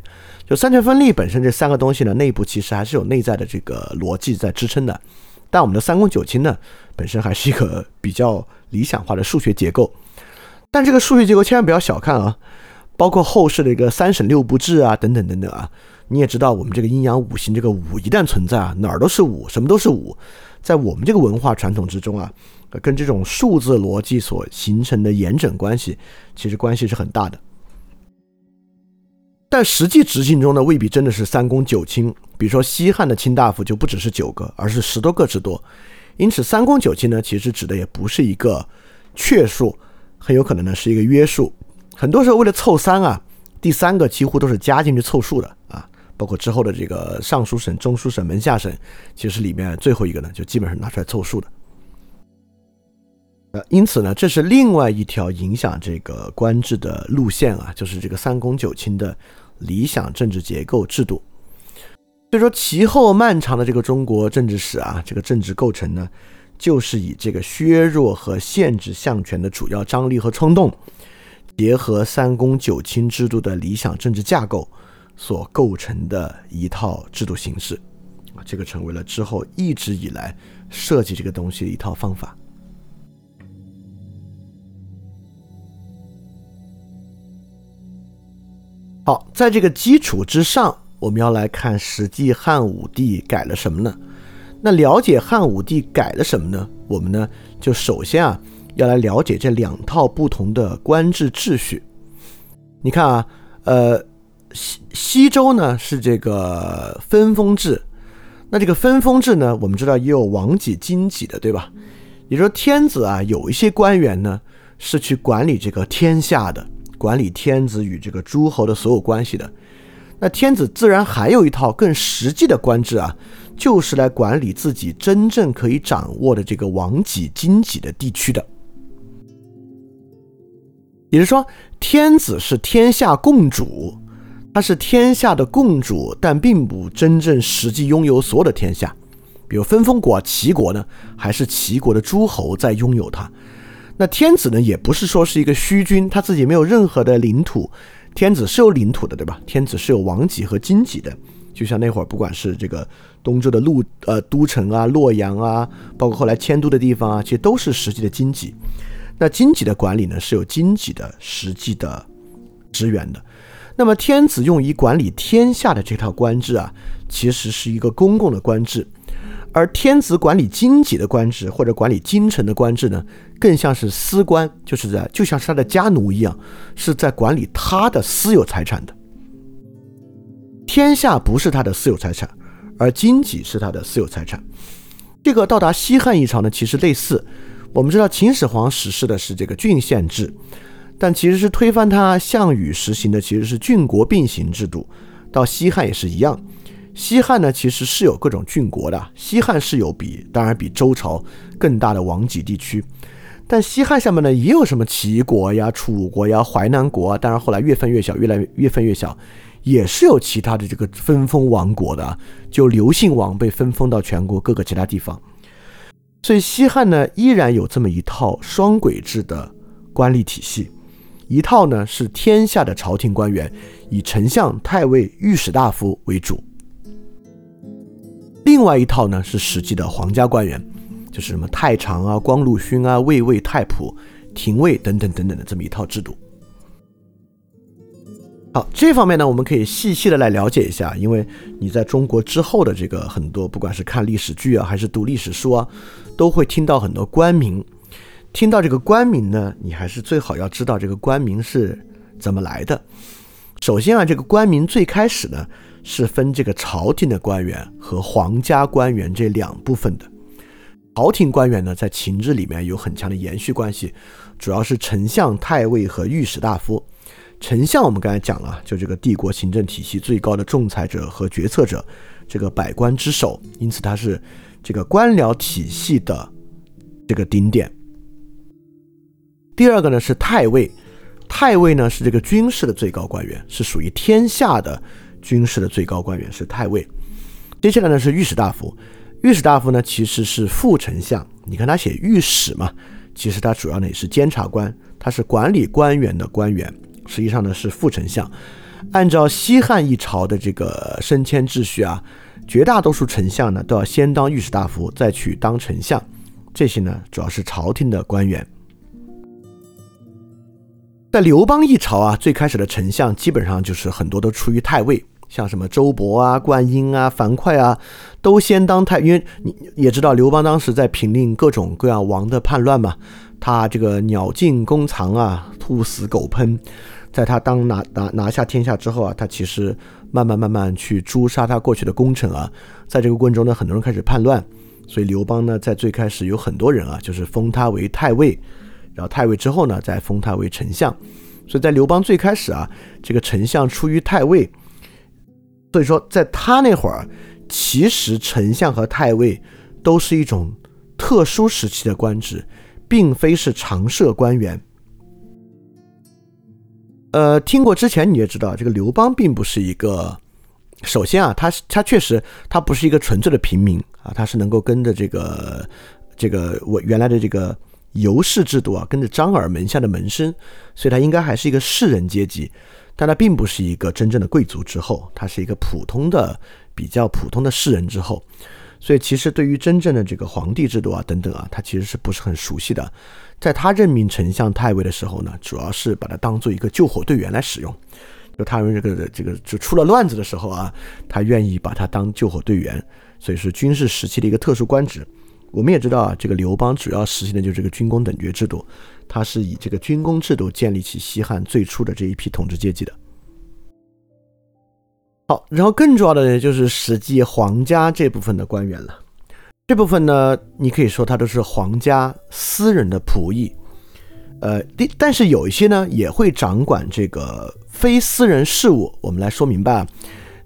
就三权分立本身这三个东西呢，内部其实还是有内在的这个逻辑在支撑的。但我们的三公九卿呢，本身还是一个比较理想化的数学结构。但这个数学结构千万不要小看啊，包括后世的一个三省六部制啊，等等等等啊。你也知道，我们这个阴阳五行这个五一旦存在啊，哪儿都是五，什么都是五。在我们这个文化传统之中啊，跟这种数字逻辑所形成的严整关系，其实关系是很大的。但实际执行中呢，未必真的是三公九卿。比如说西汉的卿大夫就不只是九个，而是十多个之多。因此，三公九卿呢，其实指的也不是一个确数，很有可能呢是一个约数。很多时候为了凑三啊，第三个几乎都是加进去凑数的啊。包括之后的这个尚书省、中书省、门下省，其实里面最后一个呢，就基本上拿出来凑数的。呃，因此呢，这是另外一条影响这个官制的路线啊，就是这个三公九卿的理想政治结构制度。所以说，其后漫长的这个中国政治史啊，这个政治构成呢，就是以这个削弱和限制相权的主要张力和冲动，结合三公九卿制度的理想政治架构。所构成的一套制度形式，啊，这个成为了之后一直以来设计这个东西的一套方法。好，在这个基础之上，我们要来看实际汉武帝改了什么呢？那了解汉武帝改了什么呢？我们呢，就首先啊，要来了解这两套不同的官制秩序。你看啊，呃。西西周呢是这个分封制，那这个分封制呢，我们知道也有王己、荆己的，对吧？也就是说，天子啊有一些官员呢是去管理这个天下的，管理天子与这个诸侯的所有关系的。那天子自然还有一套更实际的官制啊，就是来管理自己真正可以掌握的这个王己、荆己的地区的。也就是说，天子是天下共主。他是天下的共主，但并不真正实际拥有所有的天下。比如分封国齐国呢，还是齐国的诸侯在拥有它。那天子呢，也不是说是一个虚君，他自己没有任何的领土。天子是有领土的，对吧？天子是有王己和荆己的，就像那会儿不管是这个东周的陆呃都城啊、洛阳啊，包括后来迁都的地方啊，其实都是实际的经济。那经济的管理呢，是有经济的实际的支援的。那么天子用以管理天下的这套官制啊，其实是一个公共的官制。而天子管理经济的官制或者管理京城的官制呢，更像是私官，就是在就像是他的家奴一样，是在管理他的私有财产的。天下不是他的私有财产，而经济是他的私有财产。这个到达西汉一朝呢，其实类似。我们知道秦始皇实施的是这个郡县制，但其实是推翻他项羽实行的其实是郡国并行制度。到西汉也是一样。西汉呢，其实是有各种郡国的。西汉是有比当然比周朝更大的王畿地区，但西汉下面呢也有什么齐国呀、楚国呀、淮南国啊，当然后来越分越小，越来越越分越小，也是有其他的这个分封王国的，就刘姓王被分封到全国各个其他地方。所以西汉呢依然有这么一套双轨制的官吏体系，一套呢是天下的朝廷官员，以丞相、太尉、御史大夫为主。另外一套呢是实际的皇家官员，就是什么太常啊、光禄勋啊、卫尉、太仆、廷尉等等等等的这么一套制度。好，这方面呢，我们可以细细的来了解一下，因为你在中国之后的这个很多，不管是看历史剧啊，还是读历史书啊，都会听到很多官名。听到这个官名呢，你还是最好要知道这个官名是怎么来的。首先啊，这个官名最开始呢。是分这个朝廷的官员和皇家官员这两部分的。朝廷官员呢，在秦制里面有很强的延续关系，主要是丞相、太尉和御史大夫。丞相我们刚才讲了，就这个帝国行政体系最高的仲裁者和决策者，这个百官之首，因此他是这个官僚体系的这个顶点。第二个呢是太尉，太尉呢是这个军事的最高官员，是属于天下的。军事的最高官员是太尉，接下来呢是御史大夫。御史大夫呢其实是副丞相，你看他写御史嘛，其实他主要呢也是监察官，他是管理官员的官员，实际上呢是副丞相。按照西汉一朝的这个升迁秩序啊，绝大多数丞相呢都要先当御史大夫，再去当丞相。这些呢主要是朝廷的官员。在刘邦一朝啊，最开始的丞相基本上就是很多都出于太尉。像什么周勃啊、灌婴啊、樊哙啊，都先当太，因为你也知道刘邦当时在平定各种各样王的叛乱嘛，他这个鸟尽弓藏啊，兔死狗烹，在他当拿拿拿下天下之后啊，他其实慢慢慢慢去诛杀他过去的功臣啊，在这个过程中呢，很多人开始叛乱，所以刘邦呢，在最开始有很多人啊，就是封他为太尉，然后太尉之后呢，再封他为丞相，所以在刘邦最开始啊，这个丞相出于太尉。所以说，在他那会儿，其实丞相和太尉都是一种特殊时期的官职，并非是常设官员。呃，听过之前你也知道，这个刘邦并不是一个，首先啊，他他确实他不是一个纯粹的平民啊，他是能够跟着这个这个我原来的这个游氏制度啊，跟着张耳门下的门生，所以他应该还是一个士人阶级。但他并不是一个真正的贵族之后，他是一个普通的、比较普通的士人之后，所以其实对于真正的这个皇帝制度啊等等啊，他其实是不是很熟悉的。在他任命丞相、太尉的时候呢，主要是把他当做一个救火队员来使用。就他们这个这个就出了乱子的时候啊，他愿意把他当救火队员，所以是军事时期的一个特殊官职。我们也知道啊，这个刘邦主要实行的就是这个军功等爵制度。他是以这个军功制度建立起西汉最初的这一批统治阶级的。好，然后更重要的呢，就是实际皇家这部分的官员了。这部分呢，你可以说他都是皇家私人的仆役。呃，但是有一些呢，也会掌管这个非私人事务。我们来说明白啊。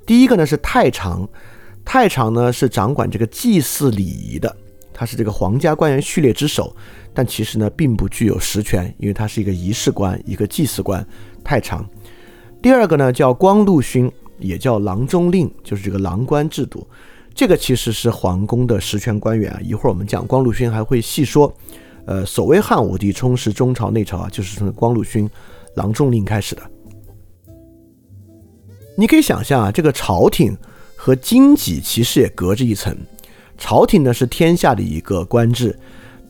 第一个呢是太常，太常呢是掌管这个祭祀礼仪的，他是这个皇家官员序列之首。但其实呢，并不具有实权，因为他是一个仪式官，一个祭祀官，太长。第二个呢，叫光禄勋，也叫郎中令，就是这个郎官制度。这个其实是皇宫的实权官员啊。一会儿我们讲光禄勋还会细说。呃，所谓汉武帝充实中朝内朝啊，就是从光禄勋、郎中令开始的。你可以想象啊，这个朝廷和经济其实也隔着一层。朝廷呢是天下的一个官制，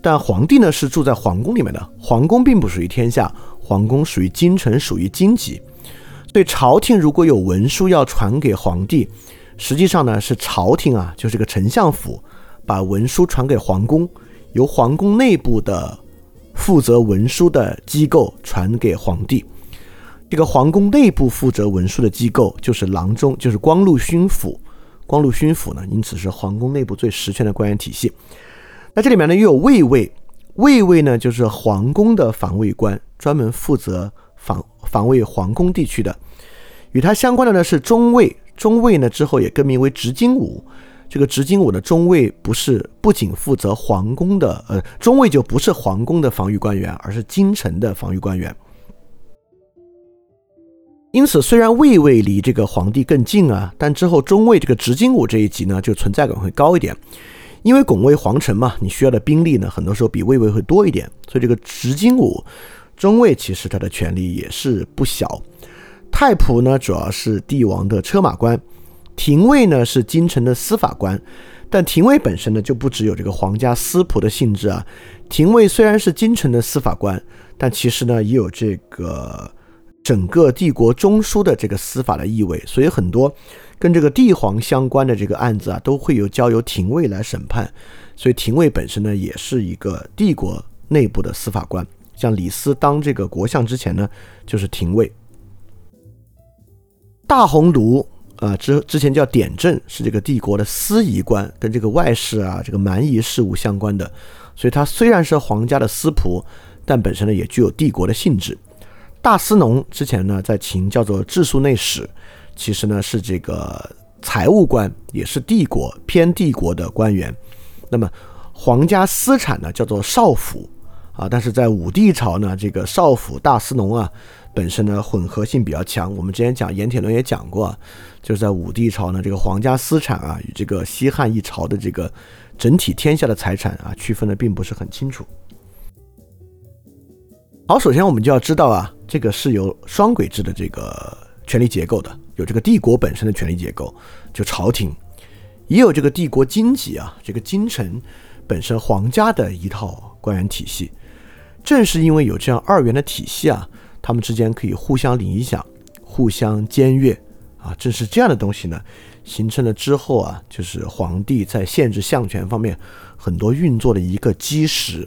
但皇帝呢是住在皇宫里面的，皇宫并不属于天下，皇宫属于京城，属于京畿。对朝廷如果有文书要传给皇帝，实际上呢是朝廷啊，就是个丞相府，把文书传给皇宫，由皇宫内部的负责文书的机构传给皇帝。这个皇宫内部负责文书的机构就是郎中，就是光禄勋府。光禄勋府呢，因此是皇宫内部最实权的官员体系。那这里面呢，又有卫尉，卫尉呢就是皇宫的防卫官，专门负责防防卫皇宫地区的。与他相关的呢是中尉，中尉呢之后也更名为执金吾。这个执金吾的中尉不是不仅负责皇宫的，呃，中尉就不是皇宫的防御官员，而是京城的防御官员。因此，虽然卫尉离这个皇帝更近啊，但之后中尉这个执金吾这一级呢，就存在感会高一点。因为拱卫皇城嘛，你需要的兵力呢，很多时候比卫尉会多一点。所以这个执金吾中尉其实他的权力也是不小。太仆呢，主要是帝王的车马官；廷尉呢，是京城的司法官。但廷尉本身呢，就不只有这个皇家司仆的性质啊。廷尉虽然是京城的司法官，但其实呢，也有这个。整个帝国中枢的这个司法的意味，所以很多跟这个帝皇相关的这个案子啊，都会有交由廷尉来审判。所以廷尉本身呢，也是一个帝国内部的司法官。像李斯当这个国相之前呢，就是廷尉。大鸿胪啊，之之前叫典政，是这个帝国的司仪官，跟这个外事啊、这个蛮夷事务相关的。所以他虽然是皇家的司仆，但本身呢，也具有帝国的性质。大司农之前呢，在秦叫做治粟内史，其实呢是这个财务官，也是帝国偏帝国的官员。那么皇家私产呢叫做少府啊，但是在武帝朝呢，这个少府大司农啊，本身呢混合性比较强。我们之前讲盐铁论也讲过，就是在武帝朝呢，这个皇家私产啊与这个西汉一朝的这个整体天下的财产啊区分的并不是很清楚。好，首先我们就要知道啊，这个是由双轨制的这个权力结构的，有这个帝国本身的权力结构，就朝廷，也有这个帝国经济啊，这个京城本身皇家的一套官员体系。正是因为有这样二元的体系啊，他们之间可以互相影响、互相僭越啊，正是这样的东西呢，形成了之后啊，就是皇帝在限制相权方面很多运作的一个基石。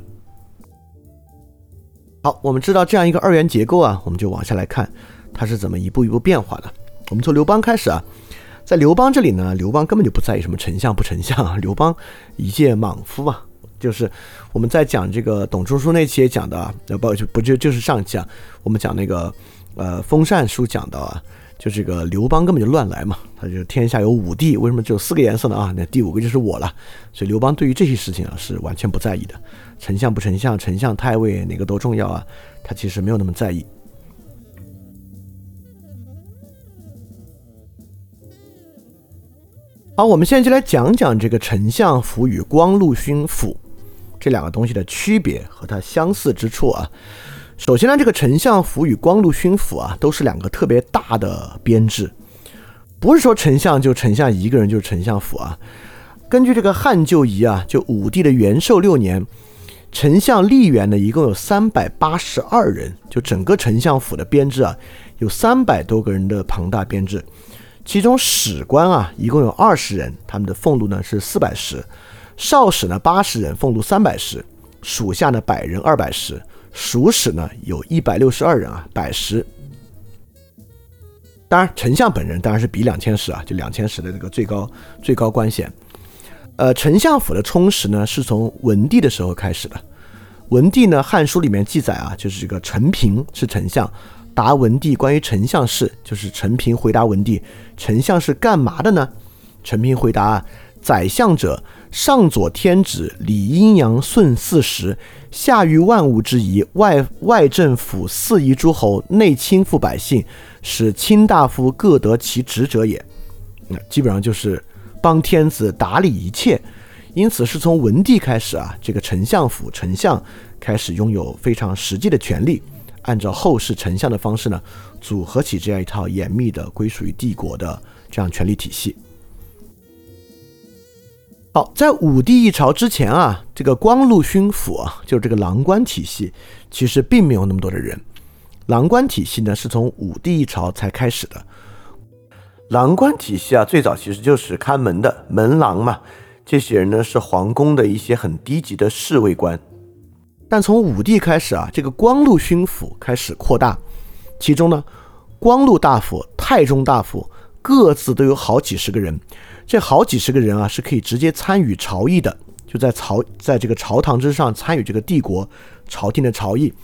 好，我们知道这样一个二元结构啊，我们就往下来看，它是怎么一步一步变化的。我们从刘邦开始啊，在刘邦这里呢，刘邦根本就不在意什么丞相不丞相啊，刘邦一介莽夫啊，就是我们在讲这个董仲舒那期也讲的啊，不就不就就是上期啊，我们讲那个呃封禅书讲到啊，就这个刘邦根本就乱来嘛，他就天下有五帝，为什么只有四个颜色呢啊？那第五个就是我了，所以刘邦对于这些事情啊是完全不在意的。丞相不丞相，丞相太尉哪个都重要啊？他其实没有那么在意。好，我们现在就来讲讲这个丞相府与光禄勋府这两个东西的区别和它相似之处啊。首先呢，这个丞相府与光禄勋府啊，都是两个特别大的编制，不是说丞相就丞相一个人就是丞相府啊。根据这个汉旧仪啊，就武帝的元寿六年。丞相吏员呢，一共有三百八十二人，就整个丞相府的编制啊，有三百多个人的庞大编制。其中史官啊，一共有二十人，他们的俸禄呢是四百石；少史呢八十人，俸禄三百石；属下呢百人，二百石；属史呢有一百六十二人啊，百石。当然，丞相本人当然是比两千石啊，就两千石的这个最高最高官衔。呃，丞相府的充实呢，是从文帝的时候开始的。文帝呢，《汉书》里面记载啊，就是这个陈平是丞相，答文帝关于丞相事，就是陈平回答文帝，丞相是干嘛的呢？陈平回答：宰相者，上佐天子，理阴阳，顺四时，下御万物之宜，外外政府四夷诸侯，内亲附百姓，使卿大夫各得其职者也。那基本上就是。帮天子打理一切，因此是从文帝开始啊，这个丞相府丞相开始拥有非常实际的权利，按照后世丞相的方式呢，组合起这样一套严密的归属于帝国的这样权力体系。好，在武帝一朝之前啊，这个光禄勋府啊，就是这个郎官体系，其实并没有那么多的人。郎官体系呢，是从武帝一朝才开始的。郎官体系啊，最早其实就是看门的门郎嘛，这些人呢是皇宫的一些很低级的侍卫官。但从武帝开始啊，这个光禄勋府开始扩大，其中呢，光禄大夫、太中大夫各自都有好几十个人。这好几十个人啊，是可以直接参与朝议的，就在朝在这个朝堂之上参与这个帝国朝廷的朝议。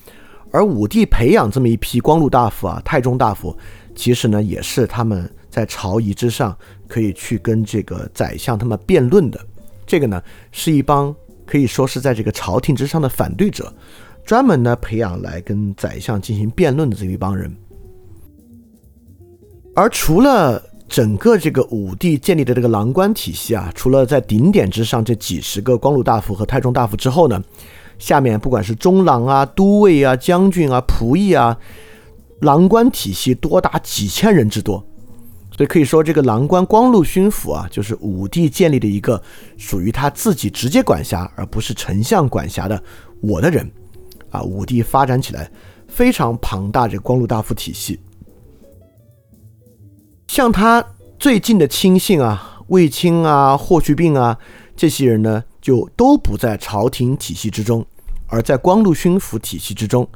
而武帝培养这么一批光禄大夫啊、太中大夫，其实呢，也是他们在朝仪之上可以去跟这个宰相他们辩论的。这个呢，是一帮可以说是在这个朝廷之上的反对者，专门呢培养来跟宰相进行辩论的这一帮人。而除了整个这个武帝建立的这个郎官体系啊，除了在顶点之上这几十个光禄大夫和太中大夫之后呢，下面不管是中郎啊、都尉啊、将军啊、仆役啊，郎官体系多达几千人之多，所以可以说这个郎官光禄勋府啊，就是武帝建立的一个属于他自己直接管辖而不是丞相管辖的我的人啊。武帝发展起来非常庞大这个光禄大夫体系。像他最近的亲信啊，卫青啊、霍去病啊，这些人呢，就都不在朝廷体系之中，而在光禄勋府体系之中。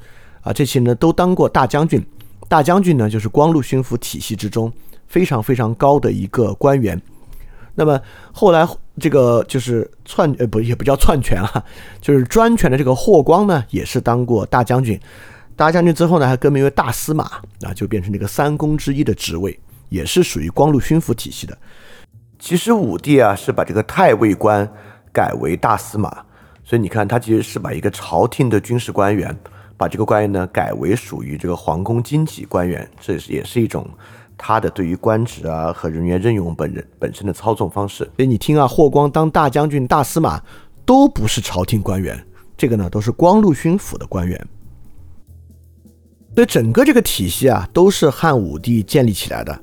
啊，这些呢都当过大将军，大将军呢就是光禄勋府体系之中非常非常高的一个官员。那么后来这个就是篡呃不也不叫篡权啊，就是专权的这个霍光呢，也是当过大将军，大将军之后呢还更名为大司马啊，就变成这个三公之一的职位。也是属于光禄勋府体系的。其实武帝啊是把这个太尉官改为大司马，所以你看他其实是把一个朝廷的军事官员，把这个官员呢改为属于这个皇宫经济官员，这是也是一种他的对于官职啊和人员任用本人本身的操纵方式。所以你听啊，霍光当大将军、大司马都不是朝廷官员，这个呢都是光禄勋府的官员。所以整个这个体系啊都是汉武帝建立起来的。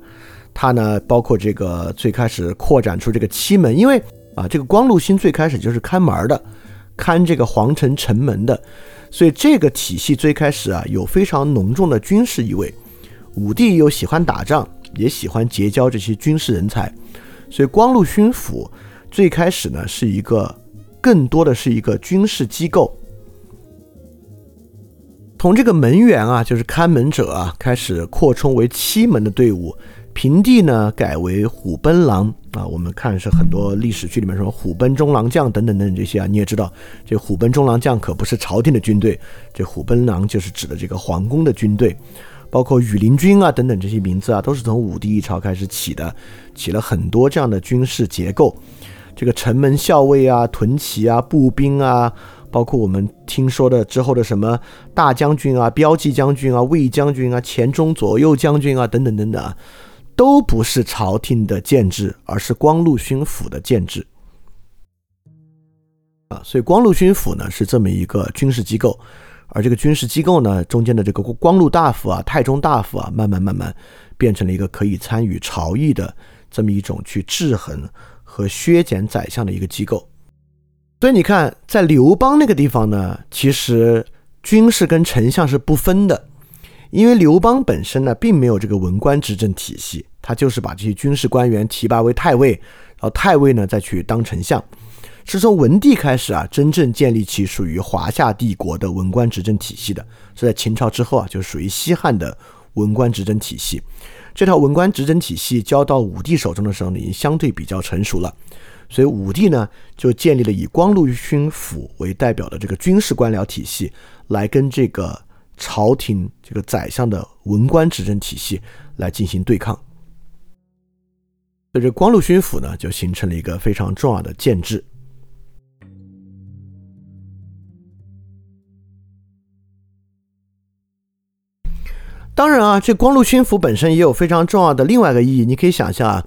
它呢，包括这个最开始扩展出这个七门，因为啊，这个光禄勋最开始就是看门的，看这个皇城城门的，所以这个体系最开始啊，有非常浓重的军事意味。武帝又喜欢打仗，也喜欢结交这些军事人才，所以光禄勋府最开始呢，是一个更多的是一个军事机构。从这个门员啊，就是看门者啊，开始扩充为七门的队伍。平地呢改为虎贲郎啊，我们看是很多历史剧里面说虎贲中郎将等等等等这些啊，你也知道，这虎贲中郎将可不是朝廷的军队，这虎贲郎就是指的这个皇宫的军队，包括羽林军啊等等这些名字啊，都是从武帝一朝开始起的，起了很多这样的军事结构，这个城门校尉啊、屯骑啊、步兵啊，包括我们听说的之后的什么大将军啊、标记将军啊、卫将军啊、前中左右将军啊等等等等啊。都不是朝廷的建制，而是光禄勋府的建制啊。所以光禄勋府呢是这么一个军事机构，而这个军事机构呢中间的这个光禄大夫啊、太中大夫啊，慢慢慢慢变成了一个可以参与朝议的这么一种去制衡和削减宰相的一个机构。所以你看，在刘邦那个地方呢，其实军事跟丞相是不分的。因为刘邦本身呢，并没有这个文官执政体系，他就是把这些军事官员提拔为太尉，然后太尉呢再去当丞相。是从文帝开始啊，真正建立起属于华夏帝国的文官执政体系的。是在秦朝之后啊，就属于西汉的文官执政体系。这套文官执政体系交到武帝手中的时候呢，已经相对比较成熟了。所以武帝呢，就建立了以光禄勋府为代表的这个军事官僚体系，来跟这个。朝廷这个宰相的文官执政体系来进行对抗，所以这光禄勋府呢就形成了一个非常重要的建制。当然啊，这光禄勋府本身也有非常重要的另外一个意义。你可以想象啊，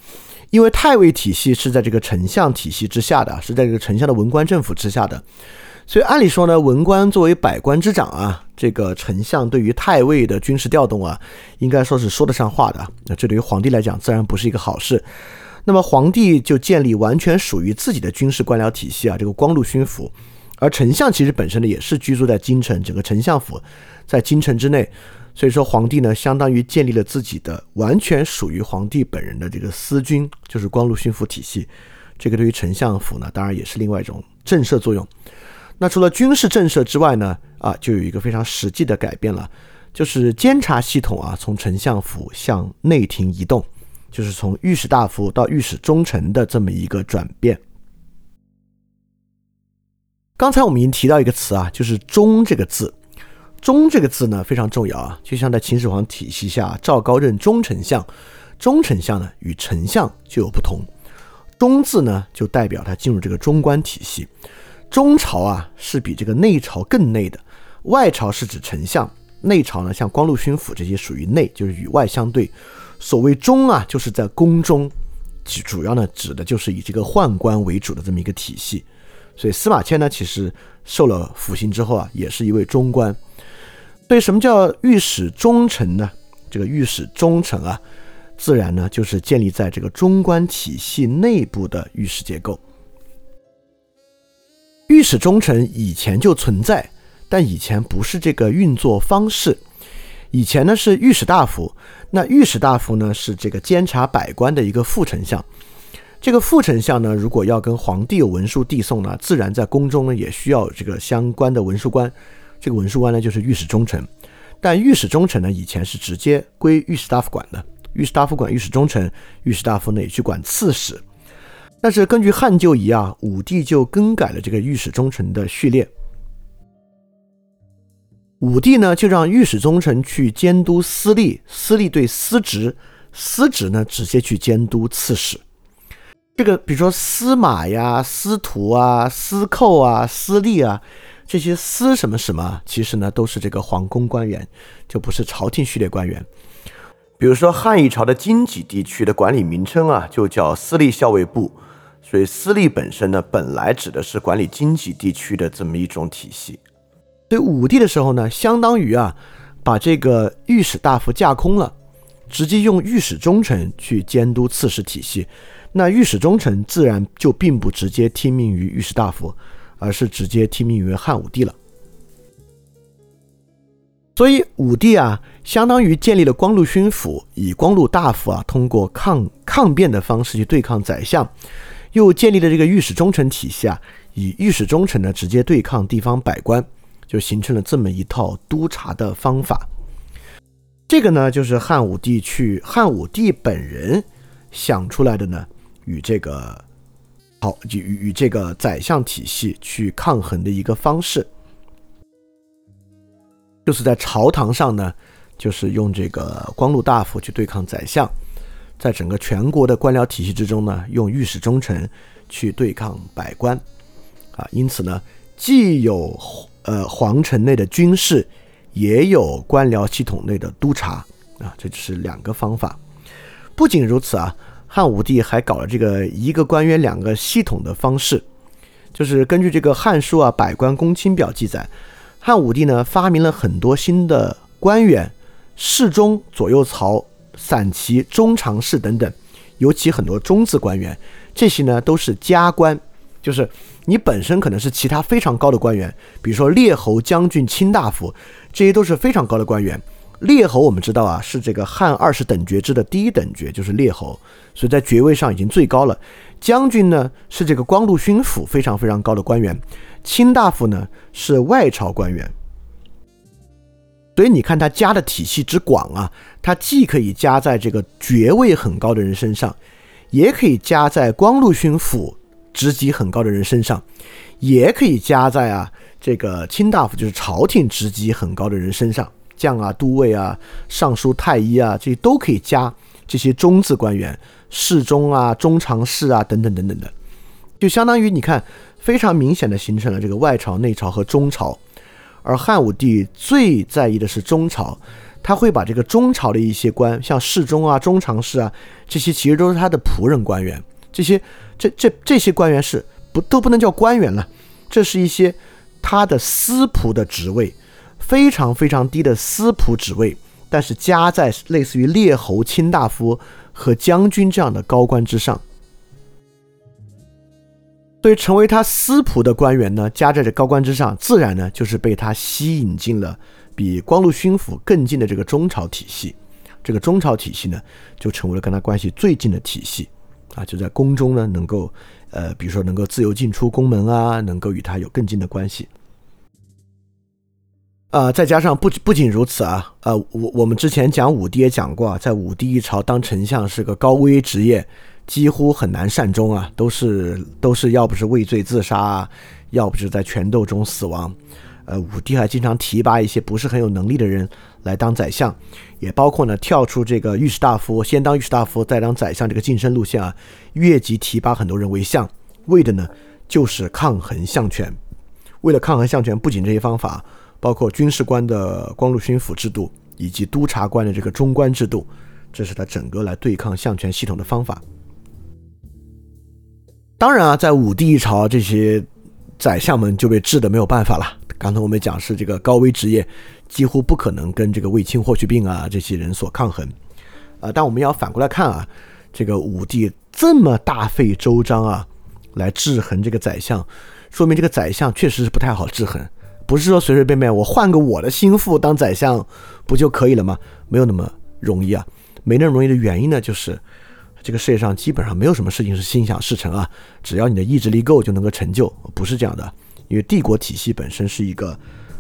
因为太尉体系是在这个丞相体系之下的，是在这个丞相的文官政府之下的。所以按理说呢，文官作为百官之长啊，这个丞相对于太尉的军事调动啊，应该说是说得上话的。那这对于皇帝来讲，自然不是一个好事。那么皇帝就建立完全属于自己的军事官僚体系啊，这个光禄勋府。而丞相其实本身呢也是居住在京城，整个丞相府在京城之内，所以说皇帝呢相当于建立了自己的完全属于皇帝本人的这个私军，就是光禄勋府体系。这个对于丞相府呢，当然也是另外一种震慑作用。那除了军事震慑之外呢，啊，就有一个非常实际的改变了，就是监察系统啊从丞相府向内廷移动，就是从御史大夫到御史中丞的这么一个转变。刚才我们已经提到一个词啊，就是“中”这个字。“中”这个字呢非常重要啊，就像在秦始皇体系下，赵高任中丞相，中丞相呢与丞相就有不同。“中”字呢就代表他进入这个中官体系。中朝啊是比这个内朝更内的，外朝是指丞相，内朝呢像光禄勋府这些属于内，就是与外相对。所谓“中”啊，就是在宫中，主要呢指的就是以这个宦官为主的这么一个体系。所以司马迁呢，其实受了腐刑之后啊，也是一位中官。所以什么叫御史中丞呢？这个御史中丞啊，自然呢就是建立在这个中官体系内部的御史结构。御史中丞以前就存在，但以前不是这个运作方式。以前呢是御史大夫，那御史大夫呢是这个监察百官的一个副丞相。这个副丞相呢，如果要跟皇帝有文书递送呢，自然在宫中呢也需要这个相关的文书官。这个文书官呢就是御史中丞，但御史中丞呢以前是直接归御史大夫管的，御史大夫管御史中丞，御史大夫呢也去管刺史。但是根据汉旧仪啊，武帝就更改了这个御史中丞的序列。武帝呢就让御史中丞去监督司隶，司隶对司职，司职呢直接去监督刺史。这个比如说司马呀、司徒啊、司寇啊、司隶啊，这些司什么什么，其实呢都是这个皇宫官员，就不是朝廷序列官员。比如说汉一朝的京畿地区的管理名称啊，就叫司隶校尉部，所以司隶本身呢，本来指的是管理京畿地区的这么一种体系。对武帝的时候呢，相当于啊，把这个御史大夫架空了，直接用御史中丞去监督刺史体系。那御史中丞自然就并不直接听命于御史大夫，而是直接听命于汉武帝了。所以武帝啊，相当于建立了光禄勋府，以光禄大夫啊通过抗抗辩的方式去对抗宰相，又建立了这个御史中丞体系啊，以御史中丞呢直接对抗地方百官，就形成了这么一套督察的方法。这个呢，就是汉武帝去汉武帝本人想出来的呢。与这个好与与这个宰相体系去抗衡的一个方式，就是在朝堂上呢，就是用这个光禄大夫去对抗宰相，在整个全国的官僚体系之中呢，用御史中丞去对抗百官，啊，因此呢，既有呃皇城内的军事，也有官僚系统内的督察，啊，这就是两个方法。不仅如此啊。汉武帝还搞了这个一个官员两个系统的方式，就是根据这个《汉书》啊《百官公卿表》记载，汉武帝呢发明了很多新的官员，侍中、左右曹、散骑、中常侍等等，尤其很多中字官员，这些呢都是加官，就是你本身可能是其他非常高的官员，比如说列侯、将军、卿大夫，这些都是非常高的官员。列侯我们知道啊，是这个汉二十等爵制的第一等爵，就是列侯，所以在爵位上已经最高了。将军呢是这个光禄勋府非常非常高的官员，卿大夫呢是外朝官员。所以你看他加的体系之广啊，他既可以加在这个爵位很高的人身上，也可以加在光禄勋府职级很高的人身上，也可以加在啊这个卿大夫就是朝廷职级很高的人身上。将啊、都尉啊、尚书太医啊，这些都可以加这些中字官员，侍中啊、中常侍啊等等等等的，就相当于你看，非常明显的形成了这个外朝、内朝和中朝。而汉武帝最在意的是中朝，他会把这个中朝的一些官，像侍中啊、中常侍啊，这些其实都是他的仆人官员，这些这这这些官员是不都不能叫官员了，这是一些他的私仆的职位。非常非常低的司仆职位，但是加在类似于列侯、卿大夫和将军这样的高官之上，所以成为他司仆的官员呢，加在这高官之上，自然呢就是被他吸引进了比光禄勋府更近的这个中朝体系。这个中朝体系呢，就成为了跟他关系最近的体系啊，就在宫中呢，能够呃，比如说能够自由进出宫门啊，能够与他有更近的关系。啊，再加上不不仅如此啊，呃，我我们之前讲武帝也讲过，在武帝一朝当丞相是个高危职业，几乎很难善终啊，都是都是要不是畏罪自杀，啊要不是在权斗中死亡。呃，武帝还经常提拔一些不是很有能力的人来当宰相，也包括呢跳出这个御史大夫，先当御史大夫再当宰相这个晋升路线啊，越级提拔很多人为相，为的呢就是抗衡相权。为了抗衡相权，不仅这些方法。包括军事官的光禄勋府制度，以及督察官的这个中官制度，这是他整个来对抗相权系统的方法。当然啊，在武帝一朝，这些宰相们就被治的没有办法了。刚才我们讲是这个高危职业，几乎不可能跟这个卫青、霍去病啊这些人所抗衡。啊，但我们要反过来看啊，这个武帝这么大费周章啊，来制衡这个宰相，说明这个宰相确实是不太好制衡。不是说随随便便我换个我的心腹当宰相不就可以了吗？没有那么容易啊！没那么容易的原因呢，就是这个世界上基本上没有什么事情是心想事成啊。只要你的意志力够，就能够成就，不是这样的。因为帝国体系本身是一个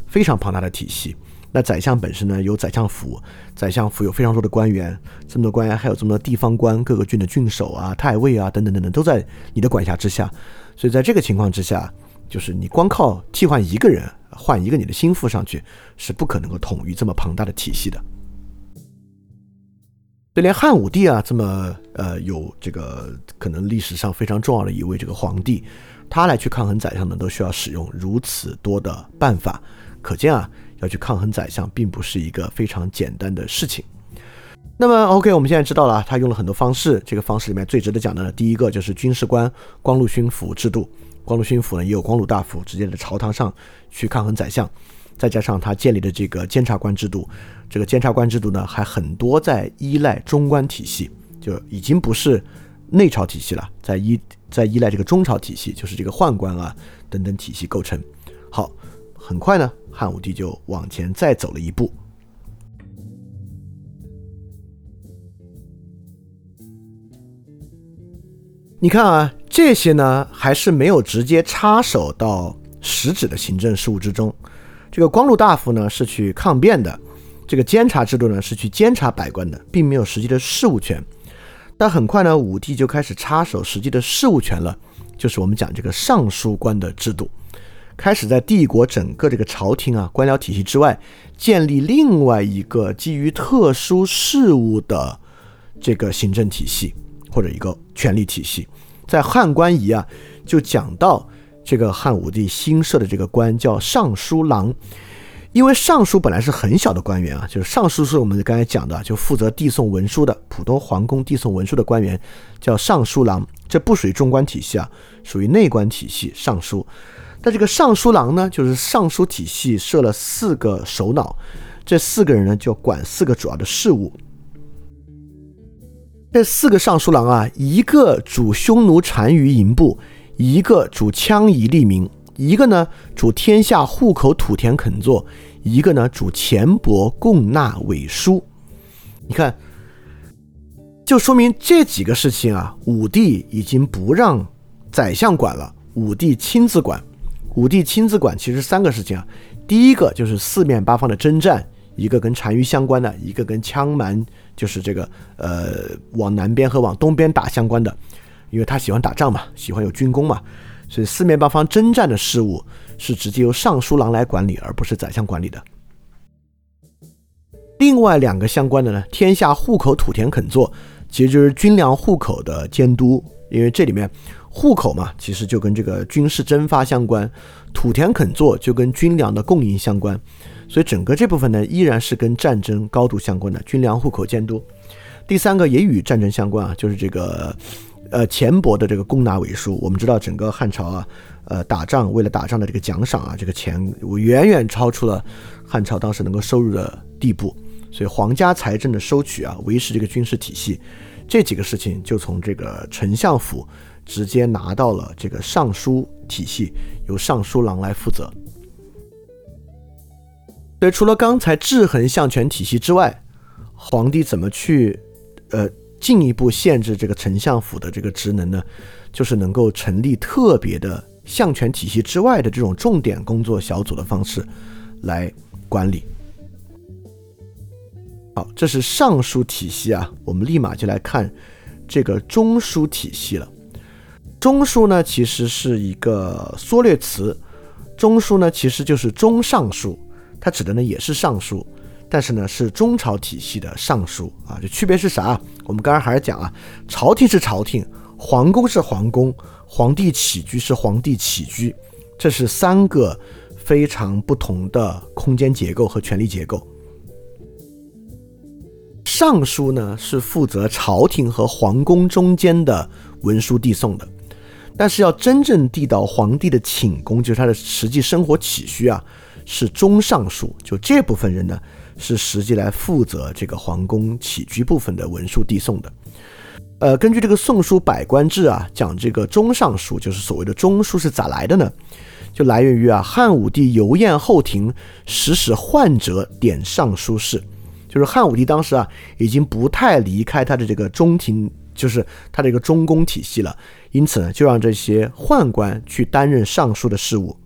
非常庞大的体系。那宰相本身呢，有宰相府，宰相府有非常多的官员，这么多官员还有这么多地方官，各个郡的郡守啊、太尉啊等等等等，都在你的管辖之下。所以在这个情况之下，就是你光靠替换一个人。换一个你的心腹上去是不可能够统御这么庞大的体系的。就连汉武帝啊，这么呃有这个可能历史上非常重要的一位这个皇帝，他来去抗衡宰相呢，都需要使用如此多的办法。可见啊，要去抗衡宰相，并不是一个非常简单的事情。那么，OK，我们现在知道了，他用了很多方式。这个方式里面最值得讲的呢，第一个就是军事官光禄勋府制度。光禄勋府呢，也有光禄大夫直接在朝堂上去抗衡宰相，再加上他建立的这个监察官制度，这个监察官制度呢，还很多在依赖中官体系，就已经不是内朝体系了，在依在依赖这个中朝体系，就是这个宦官啊等等体系构成。好，很快呢，汉武帝就往前再走了一步。你看啊，这些呢还是没有直接插手到实质的行政事务之中。这个光禄大夫呢是去抗辩的，这个监察制度呢是去监察百官的，并没有实际的事务权。但很快呢，武帝就开始插手实际的事务权了，就是我们讲这个尚书官的制度，开始在帝国整个这个朝廷啊官僚体系之外，建立另外一个基于特殊事务的这个行政体系。或者一个权力体系，在汉官仪啊，就讲到这个汉武帝新设的这个官叫尚书郎，因为尚书本来是很小的官员啊，就是尚书是我们刚才讲的，就负责递送文书的普通皇宫递送文书的官员叫尚书郎，这不属于中官体系啊，属于内官体系尚书。但这个尚书郎呢，就是尚书体系设了四个首脑，这四个人呢就管四个主要的事务。这四个尚书郎啊，一个主匈奴单于营部，一个主羌夷利民，一个呢主天下户口土田垦作，一个呢主钱帛贡纳委书。你看，就说明这几个事情啊，武帝已经不让宰相管了，武帝亲自管。武帝亲自管，其实三个事情啊，第一个就是四面八方的征战。一个跟单于相关的，一个跟羌蛮，就是这个呃往南边和往东边打相关的，因为他喜欢打仗嘛，喜欢有军功嘛，所以四面八方征战的事务是直接由尚书郎来管理，而不是宰相管理的。另外两个相关的呢，天下户口土田垦作，其实就是军粮户口的监督，因为这里面户口嘛，其实就跟这个军事征发相关，土田垦作就跟军粮的供应相关。所以整个这部分呢，依然是跟战争高度相关的军粮户口监督。第三个也与战争相关啊，就是这个呃钱帛的这个供纳尾数。我们知道整个汉朝啊，呃打仗为了打仗的这个奖赏啊，这个钱远远超出了汉朝当时能够收入的地步。所以皇家财政的收取啊，维持这个军事体系，这几个事情就从这个丞相府直接拿到了这个尚书体系，由尚书郎来负责。所以，除了刚才制衡相权体系之外，皇帝怎么去呃进一步限制这个丞相府的这个职能呢？就是能够成立特别的相权体系之外的这种重点工作小组的方式来管理。好，这是尚书体系啊，我们立马就来看这个中书体系了。中书呢，其实是一个缩略词，中书呢其实就是中尚书。它指的呢也是尚书，但是呢是中朝体系的尚书啊，这区别是啥？我们刚刚还是讲啊，朝廷是朝廷，皇宫是皇宫，皇帝起居是皇帝起居，这是三个非常不同的空间结构和权力结构。尚书呢是负责朝廷和皇宫中间的文书递送的，但是要真正递到皇帝的寝宫，就是他的实际生活起居啊。是中尚书，就这部分人呢，是实际来负责这个皇宫起居部分的文书递送的。呃，根据这个《宋书百官志》啊，讲这个中尚书，就是所谓的中书是咋来的呢？就来源于啊，汉武帝游宴后庭，使使患者点尚书事，就是汉武帝当时啊，已经不太离开他的这个中庭，就是他这个中宫体系了，因此呢，就让这些宦官去担任尚书的事务。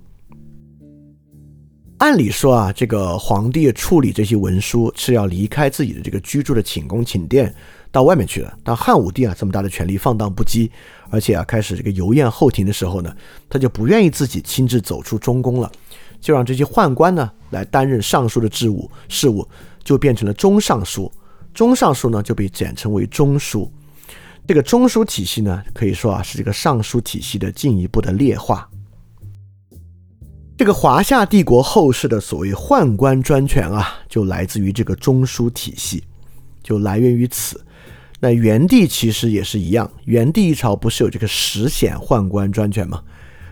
按理说啊，这个皇帝处理这些文书是要离开自己的这个居住的寝宫寝殿，到外面去的。但汉武帝啊，这么大的权力放荡不羁，而且啊，开始这个游宴后庭的时候呢，他就不愿意自己亲自走出中宫了，就让这些宦官呢来担任尚书的职务事务，就变成了中尚书。中尚书呢就被简称为中书。这个中书体系呢，可以说啊，是这个尚书体系的进一步的劣化。这个华夏帝国后世的所谓宦官专权啊，就来自于这个中枢体系，就来源于此。那元帝其实也是一样，元帝一朝不是有这个石显宦官专权吗？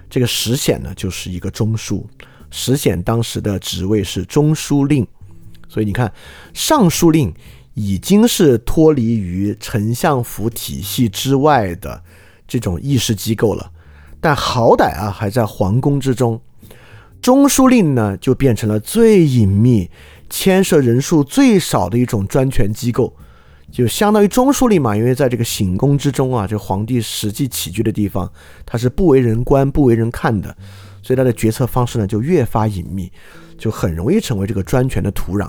这个石显呢，就是一个中枢。石显当时的职位是中书令，所以你看，尚书令已经是脱离于丞相府体系之外的这种议事机构了，但好歹啊，还在皇宫之中。中书令呢，就变成了最隐秘、牵涉人数最少的一种专权机构，就相当于中书令嘛。因为在这个寝宫之中啊，这皇帝实际起居的地方，他是不为人观、不为人看的，所以他的决策方式呢，就越发隐秘，就很容易成为这个专权的土壤。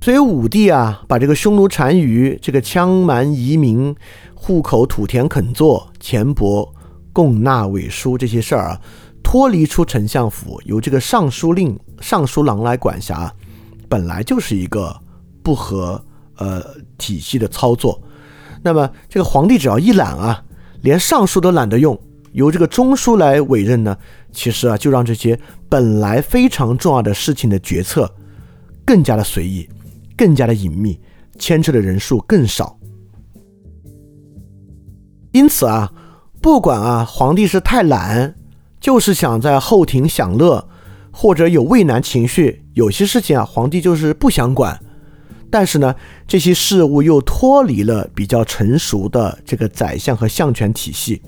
所以武帝啊，把这个匈奴单于、这个羌蛮移民、户口土田垦作、钱帛贡纳委书这些事儿啊。脱离出丞相府，由这个尚书令、尚书郎来管辖，本来就是一个不合呃体系的操作。那么这个皇帝只要一懒啊，连尚书都懒得用，由这个中书来委任呢，其实啊就让这些本来非常重要的事情的决策更加的随意，更加的隐秘，牵扯的人数更少。因此啊，不管啊皇帝是太懒。就是想在后庭享乐，或者有畏难情绪，有些事情啊，皇帝就是不想管。但是呢，这些事物又脱离了比较成熟的这个宰相和相权体系，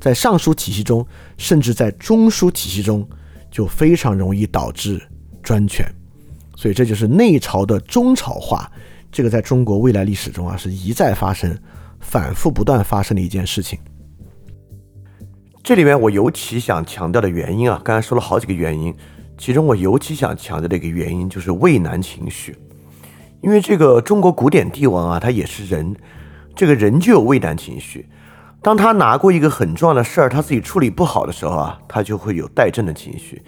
在尚书体系中，甚至在中书体系中，就非常容易导致专权。所以这就是内朝的中朝化，这个在中国未来历史中啊，是一再发生、反复不断发生的一件事情。这里面我尤其想强调的原因啊，刚才说了好几个原因，其中我尤其想强调的一个原因就是畏难情绪，因为这个中国古典帝王啊，他也是人，这个人就有畏难情绪，当他拿过一个很重要的事儿，他自己处理不好的时候啊，他就会有怠政的情绪，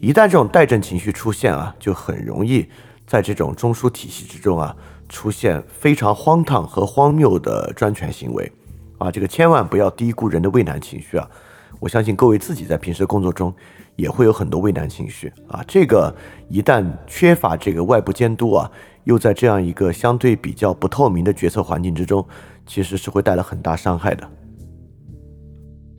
一旦这种怠政情绪出现啊，就很容易在这种中枢体系之中啊，出现非常荒唐和荒谬的专权行为。啊，这个千万不要低估人的畏难情绪啊。我相信各位自己在平时工作中也会有很多畏难情绪啊，这个一旦缺乏这个外部监督啊，又在这样一个相对比较不透明的决策环境之中，其实是会带来很大伤害的。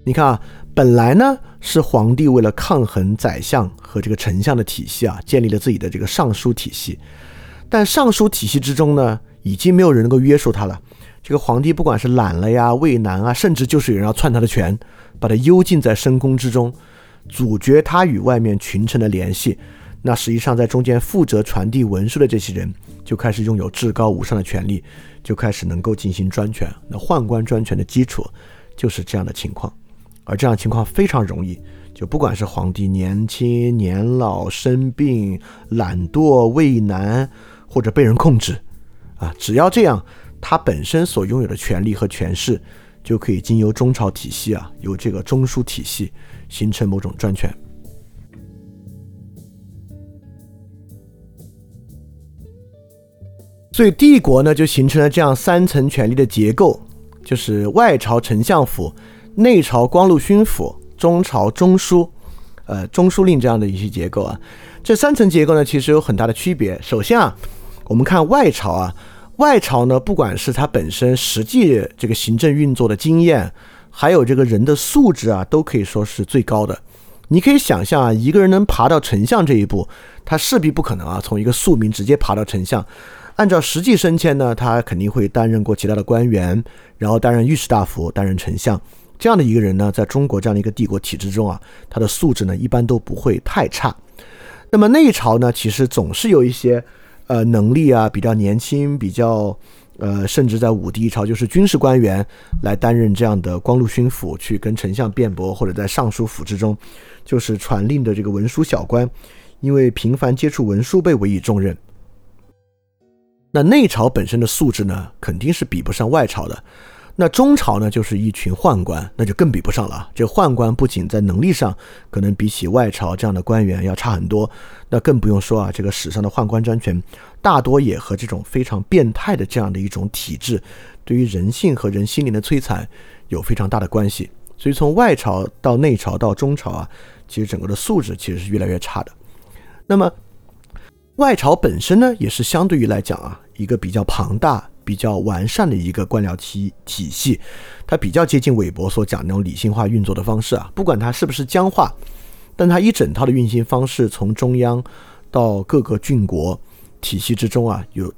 你看啊，本来呢是皇帝为了抗衡宰相和这个丞相的体系啊，建立了自己的这个尚书体系，但尚书体系之中呢，已经没有人能够约束他了，这个皇帝不管是懒了呀、畏难啊，甚至就是有人要篡他的权，把他幽禁在深宫之中，阻绝他与外面群臣的联系。那实际上在中间负责传递文书的这些人，就开始拥有至高无上的权利，就开始能够进行专权。那宦官专权的基础就是这样的情况，而这样情况非常容易，就不管是皇帝年轻、年老、生病、懒惰、畏难，或者被人控制，啊，只要这样。他本身所拥有的权利和权势，就可以经由中朝体系啊，由这个中枢体系形成某种专权。所以帝国呢，就形成了这样三层权力的结构，就是外朝丞相府、内朝光禄勋府、中朝中书，呃，中书令这样的一些结构啊。这三层结构呢，其实有很大的区别。首先啊，我们看外朝啊。外朝呢，不管是他本身实际这个行政运作的经验，还有这个人的素质啊，都可以说是最高的。你可以想象啊，一个人能爬到丞相这一步，他势必不可能啊，从一个庶民直接爬到丞相。按照实际升迁呢，他肯定会担任过其他的官员，然后担任御史大夫，担任丞相。这样的一个人呢，在中国这样的一个帝国体制中啊，他的素质呢，一般都不会太差。那么内朝呢，其实总是有一些。呃，能力啊比较年轻，比较呃，甚至在武帝一朝就是军事官员来担任这样的光禄勋府，去跟丞相辩驳，或者在尚书府之中就是传令的这个文书小官，因为频繁接触文书被委以重任。那内朝本身的素质呢，肯定是比不上外朝的。那中朝呢，就是一群宦官，那就更比不上了。这宦官不仅在能力上可能比起外朝这样的官员要差很多，那更不用说啊，这个史上的宦官专权大多也和这种非常变态的这样的一种体制，对于人性和人心灵的摧残有非常大的关系。所以从外朝到内朝到中朝啊，其实整个的素质其实是越来越差的。那么外朝本身呢，也是相对于来讲啊，一个比较庞大。比较完善的一个官僚体体系，它比较接近韦伯所讲那种理性化运作的方式啊。不管它是不是僵化，但它一整套的运行方式，从中央到各个郡国体系之中啊，有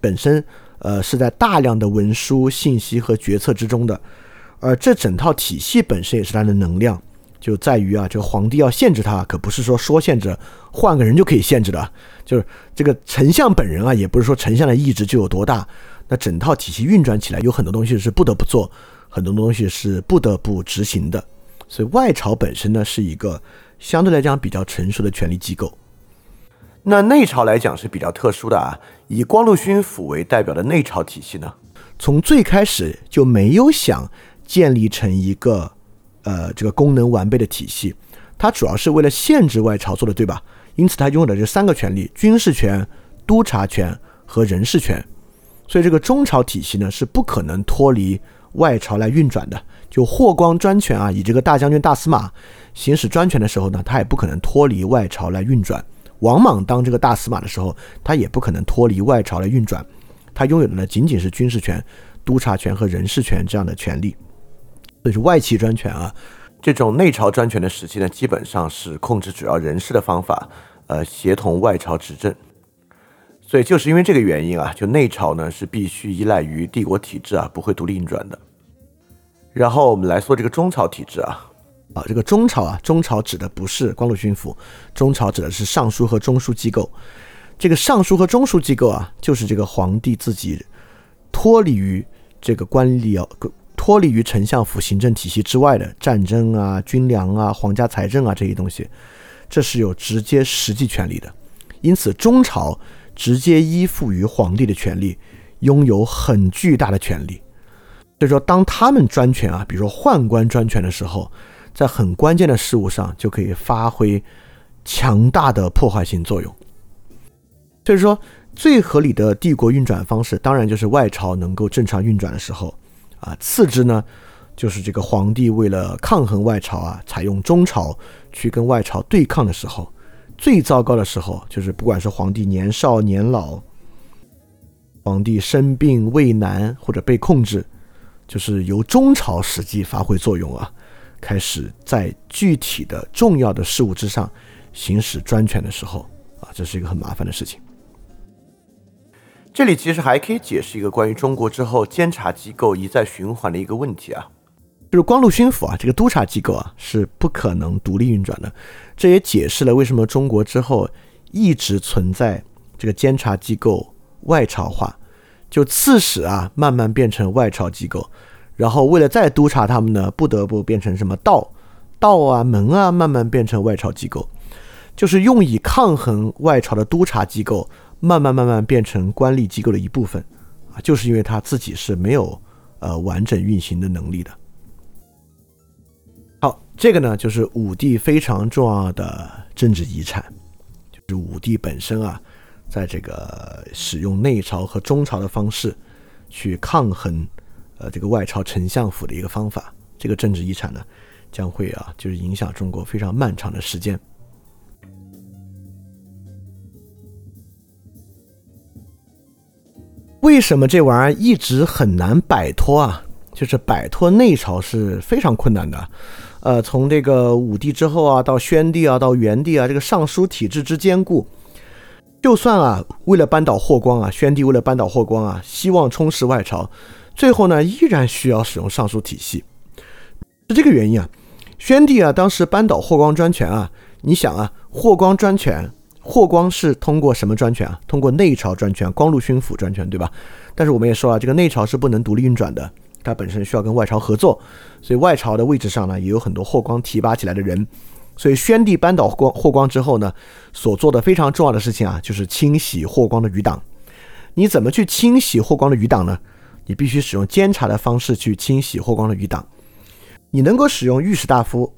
本身呃是在大量的文书信息和决策之中的。而这整套体系本身也是它的能量，就在于啊，这个皇帝要限制它，可不是说说限制换个人就可以限制的。就是这个丞相本人啊，也不是说丞相的意志就有多大。那整套体系运转起来，有很多东西是不得不做，很多东西是不得不执行的。所以外朝本身呢，是一个相对来讲比较成熟的权力机构。那内朝来讲是比较特殊的啊，以光禄勋府为代表的内朝体系呢，从最开始就没有想建立成一个呃这个功能完备的体系，它主要是为了限制外朝做的，对吧？因此它拥有的这三个权利：军事权、督察权和人事权。所以这个中朝体系呢是不可能脱离外朝来运转的。就霍光专权啊，以这个大将军大司马行使专权的时候呢，他也不可能脱离外朝来运转。王莽当这个大司马的时候，他也不可能脱离外朝来运转。他拥有的呢仅仅是军事权、督察权和人事权这样的权利。所以是外戚专权啊。这种内朝专权的时期呢，基本上是控制主要人事的方法，呃，协同外朝执政。所以就是因为这个原因啊，就内朝呢是必须依赖于帝国体制啊，不会独立运转的。然后我们来说这个中朝体制啊，啊，这个中朝啊，中朝指的不是光禄勋府，中朝指的是尚书和中书机构。这个尚书和中书机构啊，就是这个皇帝自己脱离于这个官吏啊，脱离于丞相府行政体系之外的战争啊、军粮啊、皇家财政啊这些东西，这是有直接实际权利的。因此中朝。直接依附于皇帝的权力，拥有很巨大的权力。所以说，当他们专权啊，比如说宦官专权的时候，在很关键的事物上就可以发挥强大的破坏性作用。所以说，最合理的帝国运转方式，当然就是外朝能够正常运转的时候啊。次之呢，就是这个皇帝为了抗衡外朝啊，采用中朝去跟外朝对抗的时候。最糟糕的时候，就是不管是皇帝年少年老，皇帝生病畏难或者被控制，就是由中朝实际发挥作用啊，开始在具体的重要的事物之上行使专权的时候啊，这是一个很麻烦的事情。这里其实还可以解释一个关于中国之后监察机构一再循环的一个问题啊，就是光禄勋府啊这个督察机构啊是不可能独立运转的，这也解释了为什么中国之后一直存在这个监察机构外朝化，就刺史啊慢慢变成外朝机构，然后为了再督察他们呢，不得不变成什么道道啊门啊慢慢变成外朝机构，就是用以抗衡外朝的督察机构。慢慢慢慢变成官吏机构的一部分，啊，就是因为他自己是没有呃完整运行的能力的。这个呢就是武帝非常重要的政治遗产，就是武帝本身啊，在这个使用内朝和中朝的方式去抗衡呃这个外朝丞相府的一个方法。这个政治遗产呢，将会啊就是影响中国非常漫长的时间。为什么这玩意儿一直很难摆脱啊？就是摆脱内朝是非常困难的。呃，从这个武帝之后啊，到宣帝啊，到元帝啊，这个尚书体制之坚固，就算啊，为了扳倒霍光啊，宣帝为了扳倒霍光啊，希望充实外朝，最后呢，依然需要使用尚书体系。是这个原因啊。宣帝啊，当时扳倒霍光专权啊，你想啊，霍光专权。霍光是通过什么专权啊？通过内朝专权，光禄勋府专权，对吧？但是我们也说了，这个内朝是不能独立运转的，它本身需要跟外朝合作，所以外朝的位置上呢，也有很多霍光提拔起来的人。所以宣帝扳倒光霍光之后呢，所做的非常重要的事情啊，就是清洗霍光的余党。你怎么去清洗霍光的余党呢？你必须使用监察的方式去清洗霍光的余党。你能够使用御史大夫。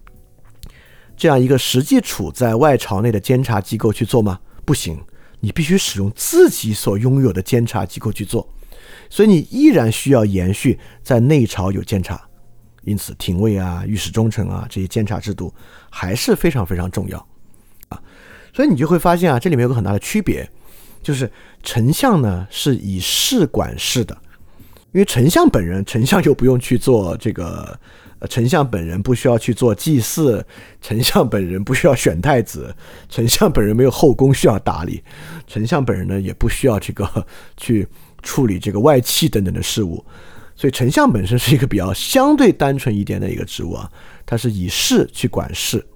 这样一个实际处在外朝内的监察机构去做吗？不行，你必须使用自己所拥有的监察机构去做，所以你依然需要延续在内朝有监察，因此廷尉啊、御史中丞啊这些监察制度还是非常非常重要啊。所以你就会发现啊，这里面有个很大的区别，就是丞相呢是以事管事的，因为丞相本人，丞相又不用去做这个。丞相本人不需要去做祭祀，丞相本人不需要选太子，丞相本人没有后宫需要打理，丞相本人呢也不需要这个去处理这个外戚等等的事务，所以丞相本身是一个比较相对单纯一点的一个职务啊，他是以事去管事，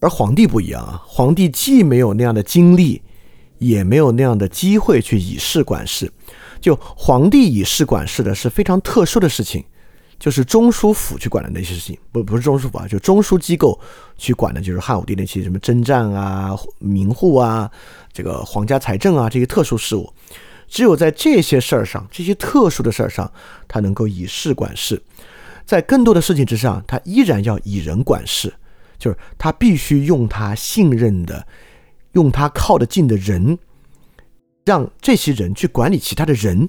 而皇帝不一样啊，皇帝既没有那样的精力，也没有那样的机会去以事管事，就皇帝以事管事的是非常特殊的事情。就是中书府去管的那些事情，不不是中书府啊，就中书机构去管的，就是汉武帝那些什么征战啊、民户啊、这个皇家财政啊这些特殊事务，只有在这些事儿上，这些特殊的事儿上，他能够以事管事，在更多的事情之上，他依然要以人管事，就是他必须用他信任的、用他靠得近的人，让这些人去管理其他的人。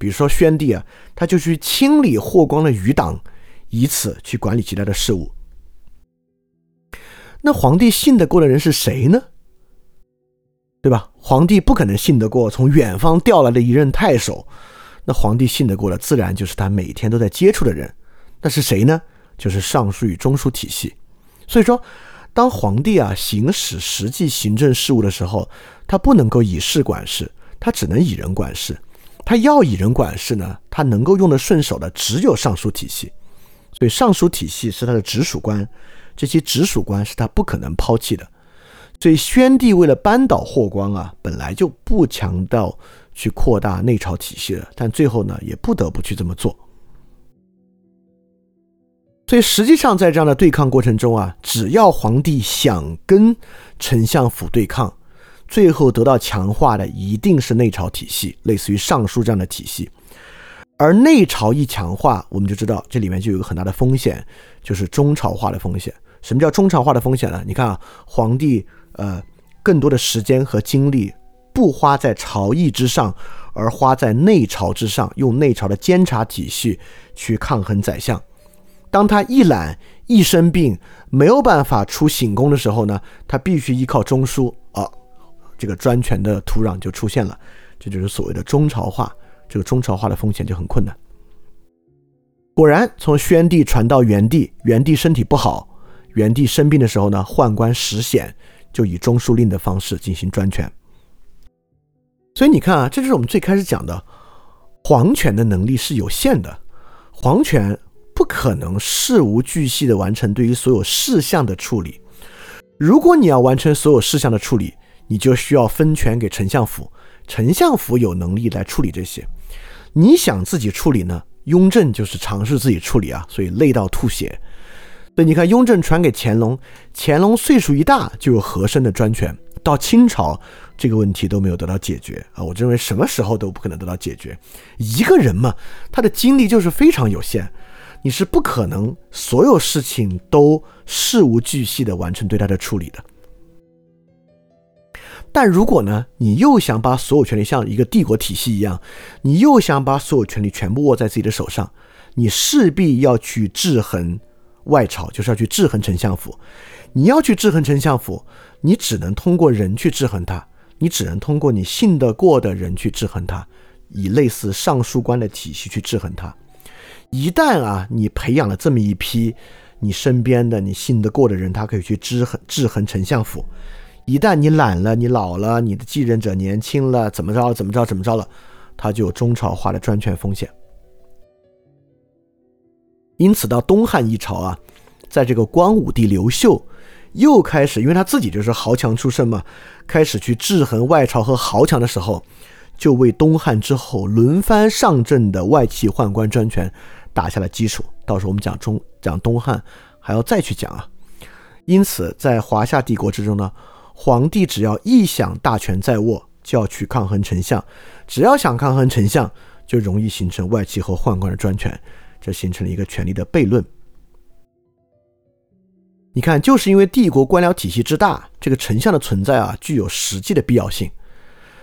比如说宣帝啊，他就去清理霍光的余党，以此去管理其他的事务。那皇帝信得过的人是谁呢？对吧？皇帝不可能信得过从远方调来的一任太守。那皇帝信得过的，自然就是他每天都在接触的人。那是谁呢？就是尚书与中书体系。所以说，当皇帝啊行使实际行政事务的时候，他不能够以事管事，他只能以人管事。他要以人管事呢，他能够用得顺手的只有尚书体系，所以尚书体系是他的直属官，这些直属官是他不可能抛弃的。所以宣帝为了扳倒霍光啊，本来就不强调去扩大内朝体系了，但最后呢，也不得不去这么做。所以实际上在这样的对抗过程中啊，只要皇帝想跟丞相府对抗。最后得到强化的一定是内朝体系，类似于尚书这样的体系。而内朝一强化，我们就知道这里面就有个很大的风险，就是中朝化的风险。什么叫中朝化的风险呢？你看啊，皇帝呃更多的时间和精力不花在朝议之上，而花在内朝之上，用内朝的监察体系去抗衡宰相。当他一懒一生病，没有办法出醒宫的时候呢，他必须依靠中枢。这个专权的土壤就出现了，这就是所谓的中朝化。这个中朝化的风险就很困难。果然，从宣帝传到元帝，元帝身体不好，元帝生病的时候呢，宦官石显就以中书令的方式进行专权。所以你看啊，这就是我们最开始讲的，皇权的能力是有限的，皇权不可能事无巨细的完成对于所有事项的处理。如果你要完成所有事项的处理，你就需要分权给丞相府，丞相府有能力来处理这些。你想自己处理呢？雍正就是尝试自己处理啊，所以累到吐血。所以你看，雍正传给乾隆，乾隆岁数一大就有和珅的专权，到清朝这个问题都没有得到解决啊！我认为什么时候都不可能得到解决。一个人嘛，他的精力就是非常有限，你是不可能所有事情都事无巨细的完成对他的处理的。但如果呢，你又想把所有权利像一个帝国体系一样，你又想把所有权利全部握在自己的手上，你势必要去制衡外朝，就是要去制衡丞相府。你要去制衡丞相府，你只能通过人去制衡他，你只能通过你信得过的人去制衡他，以类似尚书官的体系去制衡他。一旦啊，你培养了这么一批你身边的你信得过的人，他可以去制衡制衡丞相府。一旦你懒了，你老了，你的继任者年轻了，怎么着怎么着怎么着了，他就有中朝化的专权风险。因此，到东汉一朝啊，在这个光武帝刘秀又开始，因为他自己就是豪强出身嘛，开始去制衡外朝和豪强的时候，就为东汉之后轮番上阵的外戚宦官专权打下了基础。到时候我们讲中讲东汉还要再去讲啊。因此，在华夏帝国之中呢。皇帝只要一想大权在握，就要去抗衡丞相；只要想抗衡丞相，就容易形成外戚和宦官的专权，这形成了一个权力的悖论。你看，就是因为帝国官僚体系之大，这个丞相的存在啊，具有实际的必要性。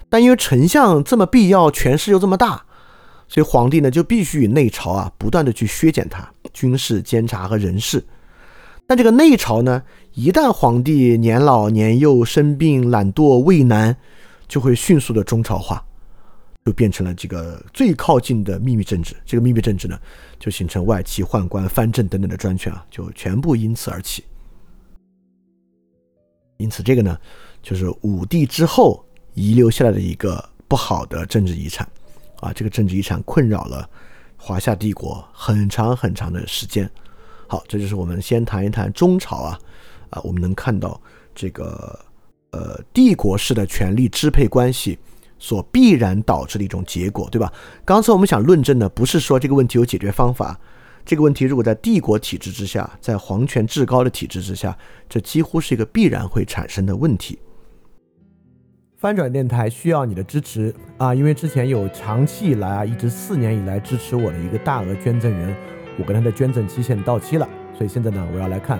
但因为丞相这么必要，权势又这么大，所以皇帝呢就必须与内朝啊不断的去削减他军事监察和人事。但这个内朝呢？一旦皇帝年老年幼、生病、懒惰、畏难，就会迅速的中朝化，就变成了这个最靠近的秘密政治。这个秘密政治呢，就形成外戚、宦官、藩镇等等的专权啊，就全部因此而起。因此，这个呢，就是武帝之后遗留下来的一个不好的政治遗产啊。这个政治遗产困扰了华夏帝国很长很长的时间。好，这就是我们先谈一谈中朝啊。啊，我们能看到这个呃帝国式的权力支配关系所必然导致的一种结果，对吧？刚才我们想论证的不是说这个问题有解决方法，这个问题如果在帝国体制之下，在皇权至高的体制之下，这几乎是一个必然会产生的问题。翻转电台需要你的支持啊，因为之前有长期以来啊，一直四年以来支持我的一个大额捐赠人，我跟他的捐赠期限到期了，所以现在呢，我要来看。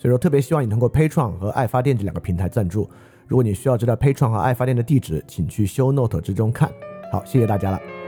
所以说，特别希望你通过 Patreon 和爱发电这两个平台赞助。如果你需要知道 Patreon 和爱发电的地址，请去修 Note 之中看。好，谢谢大家了。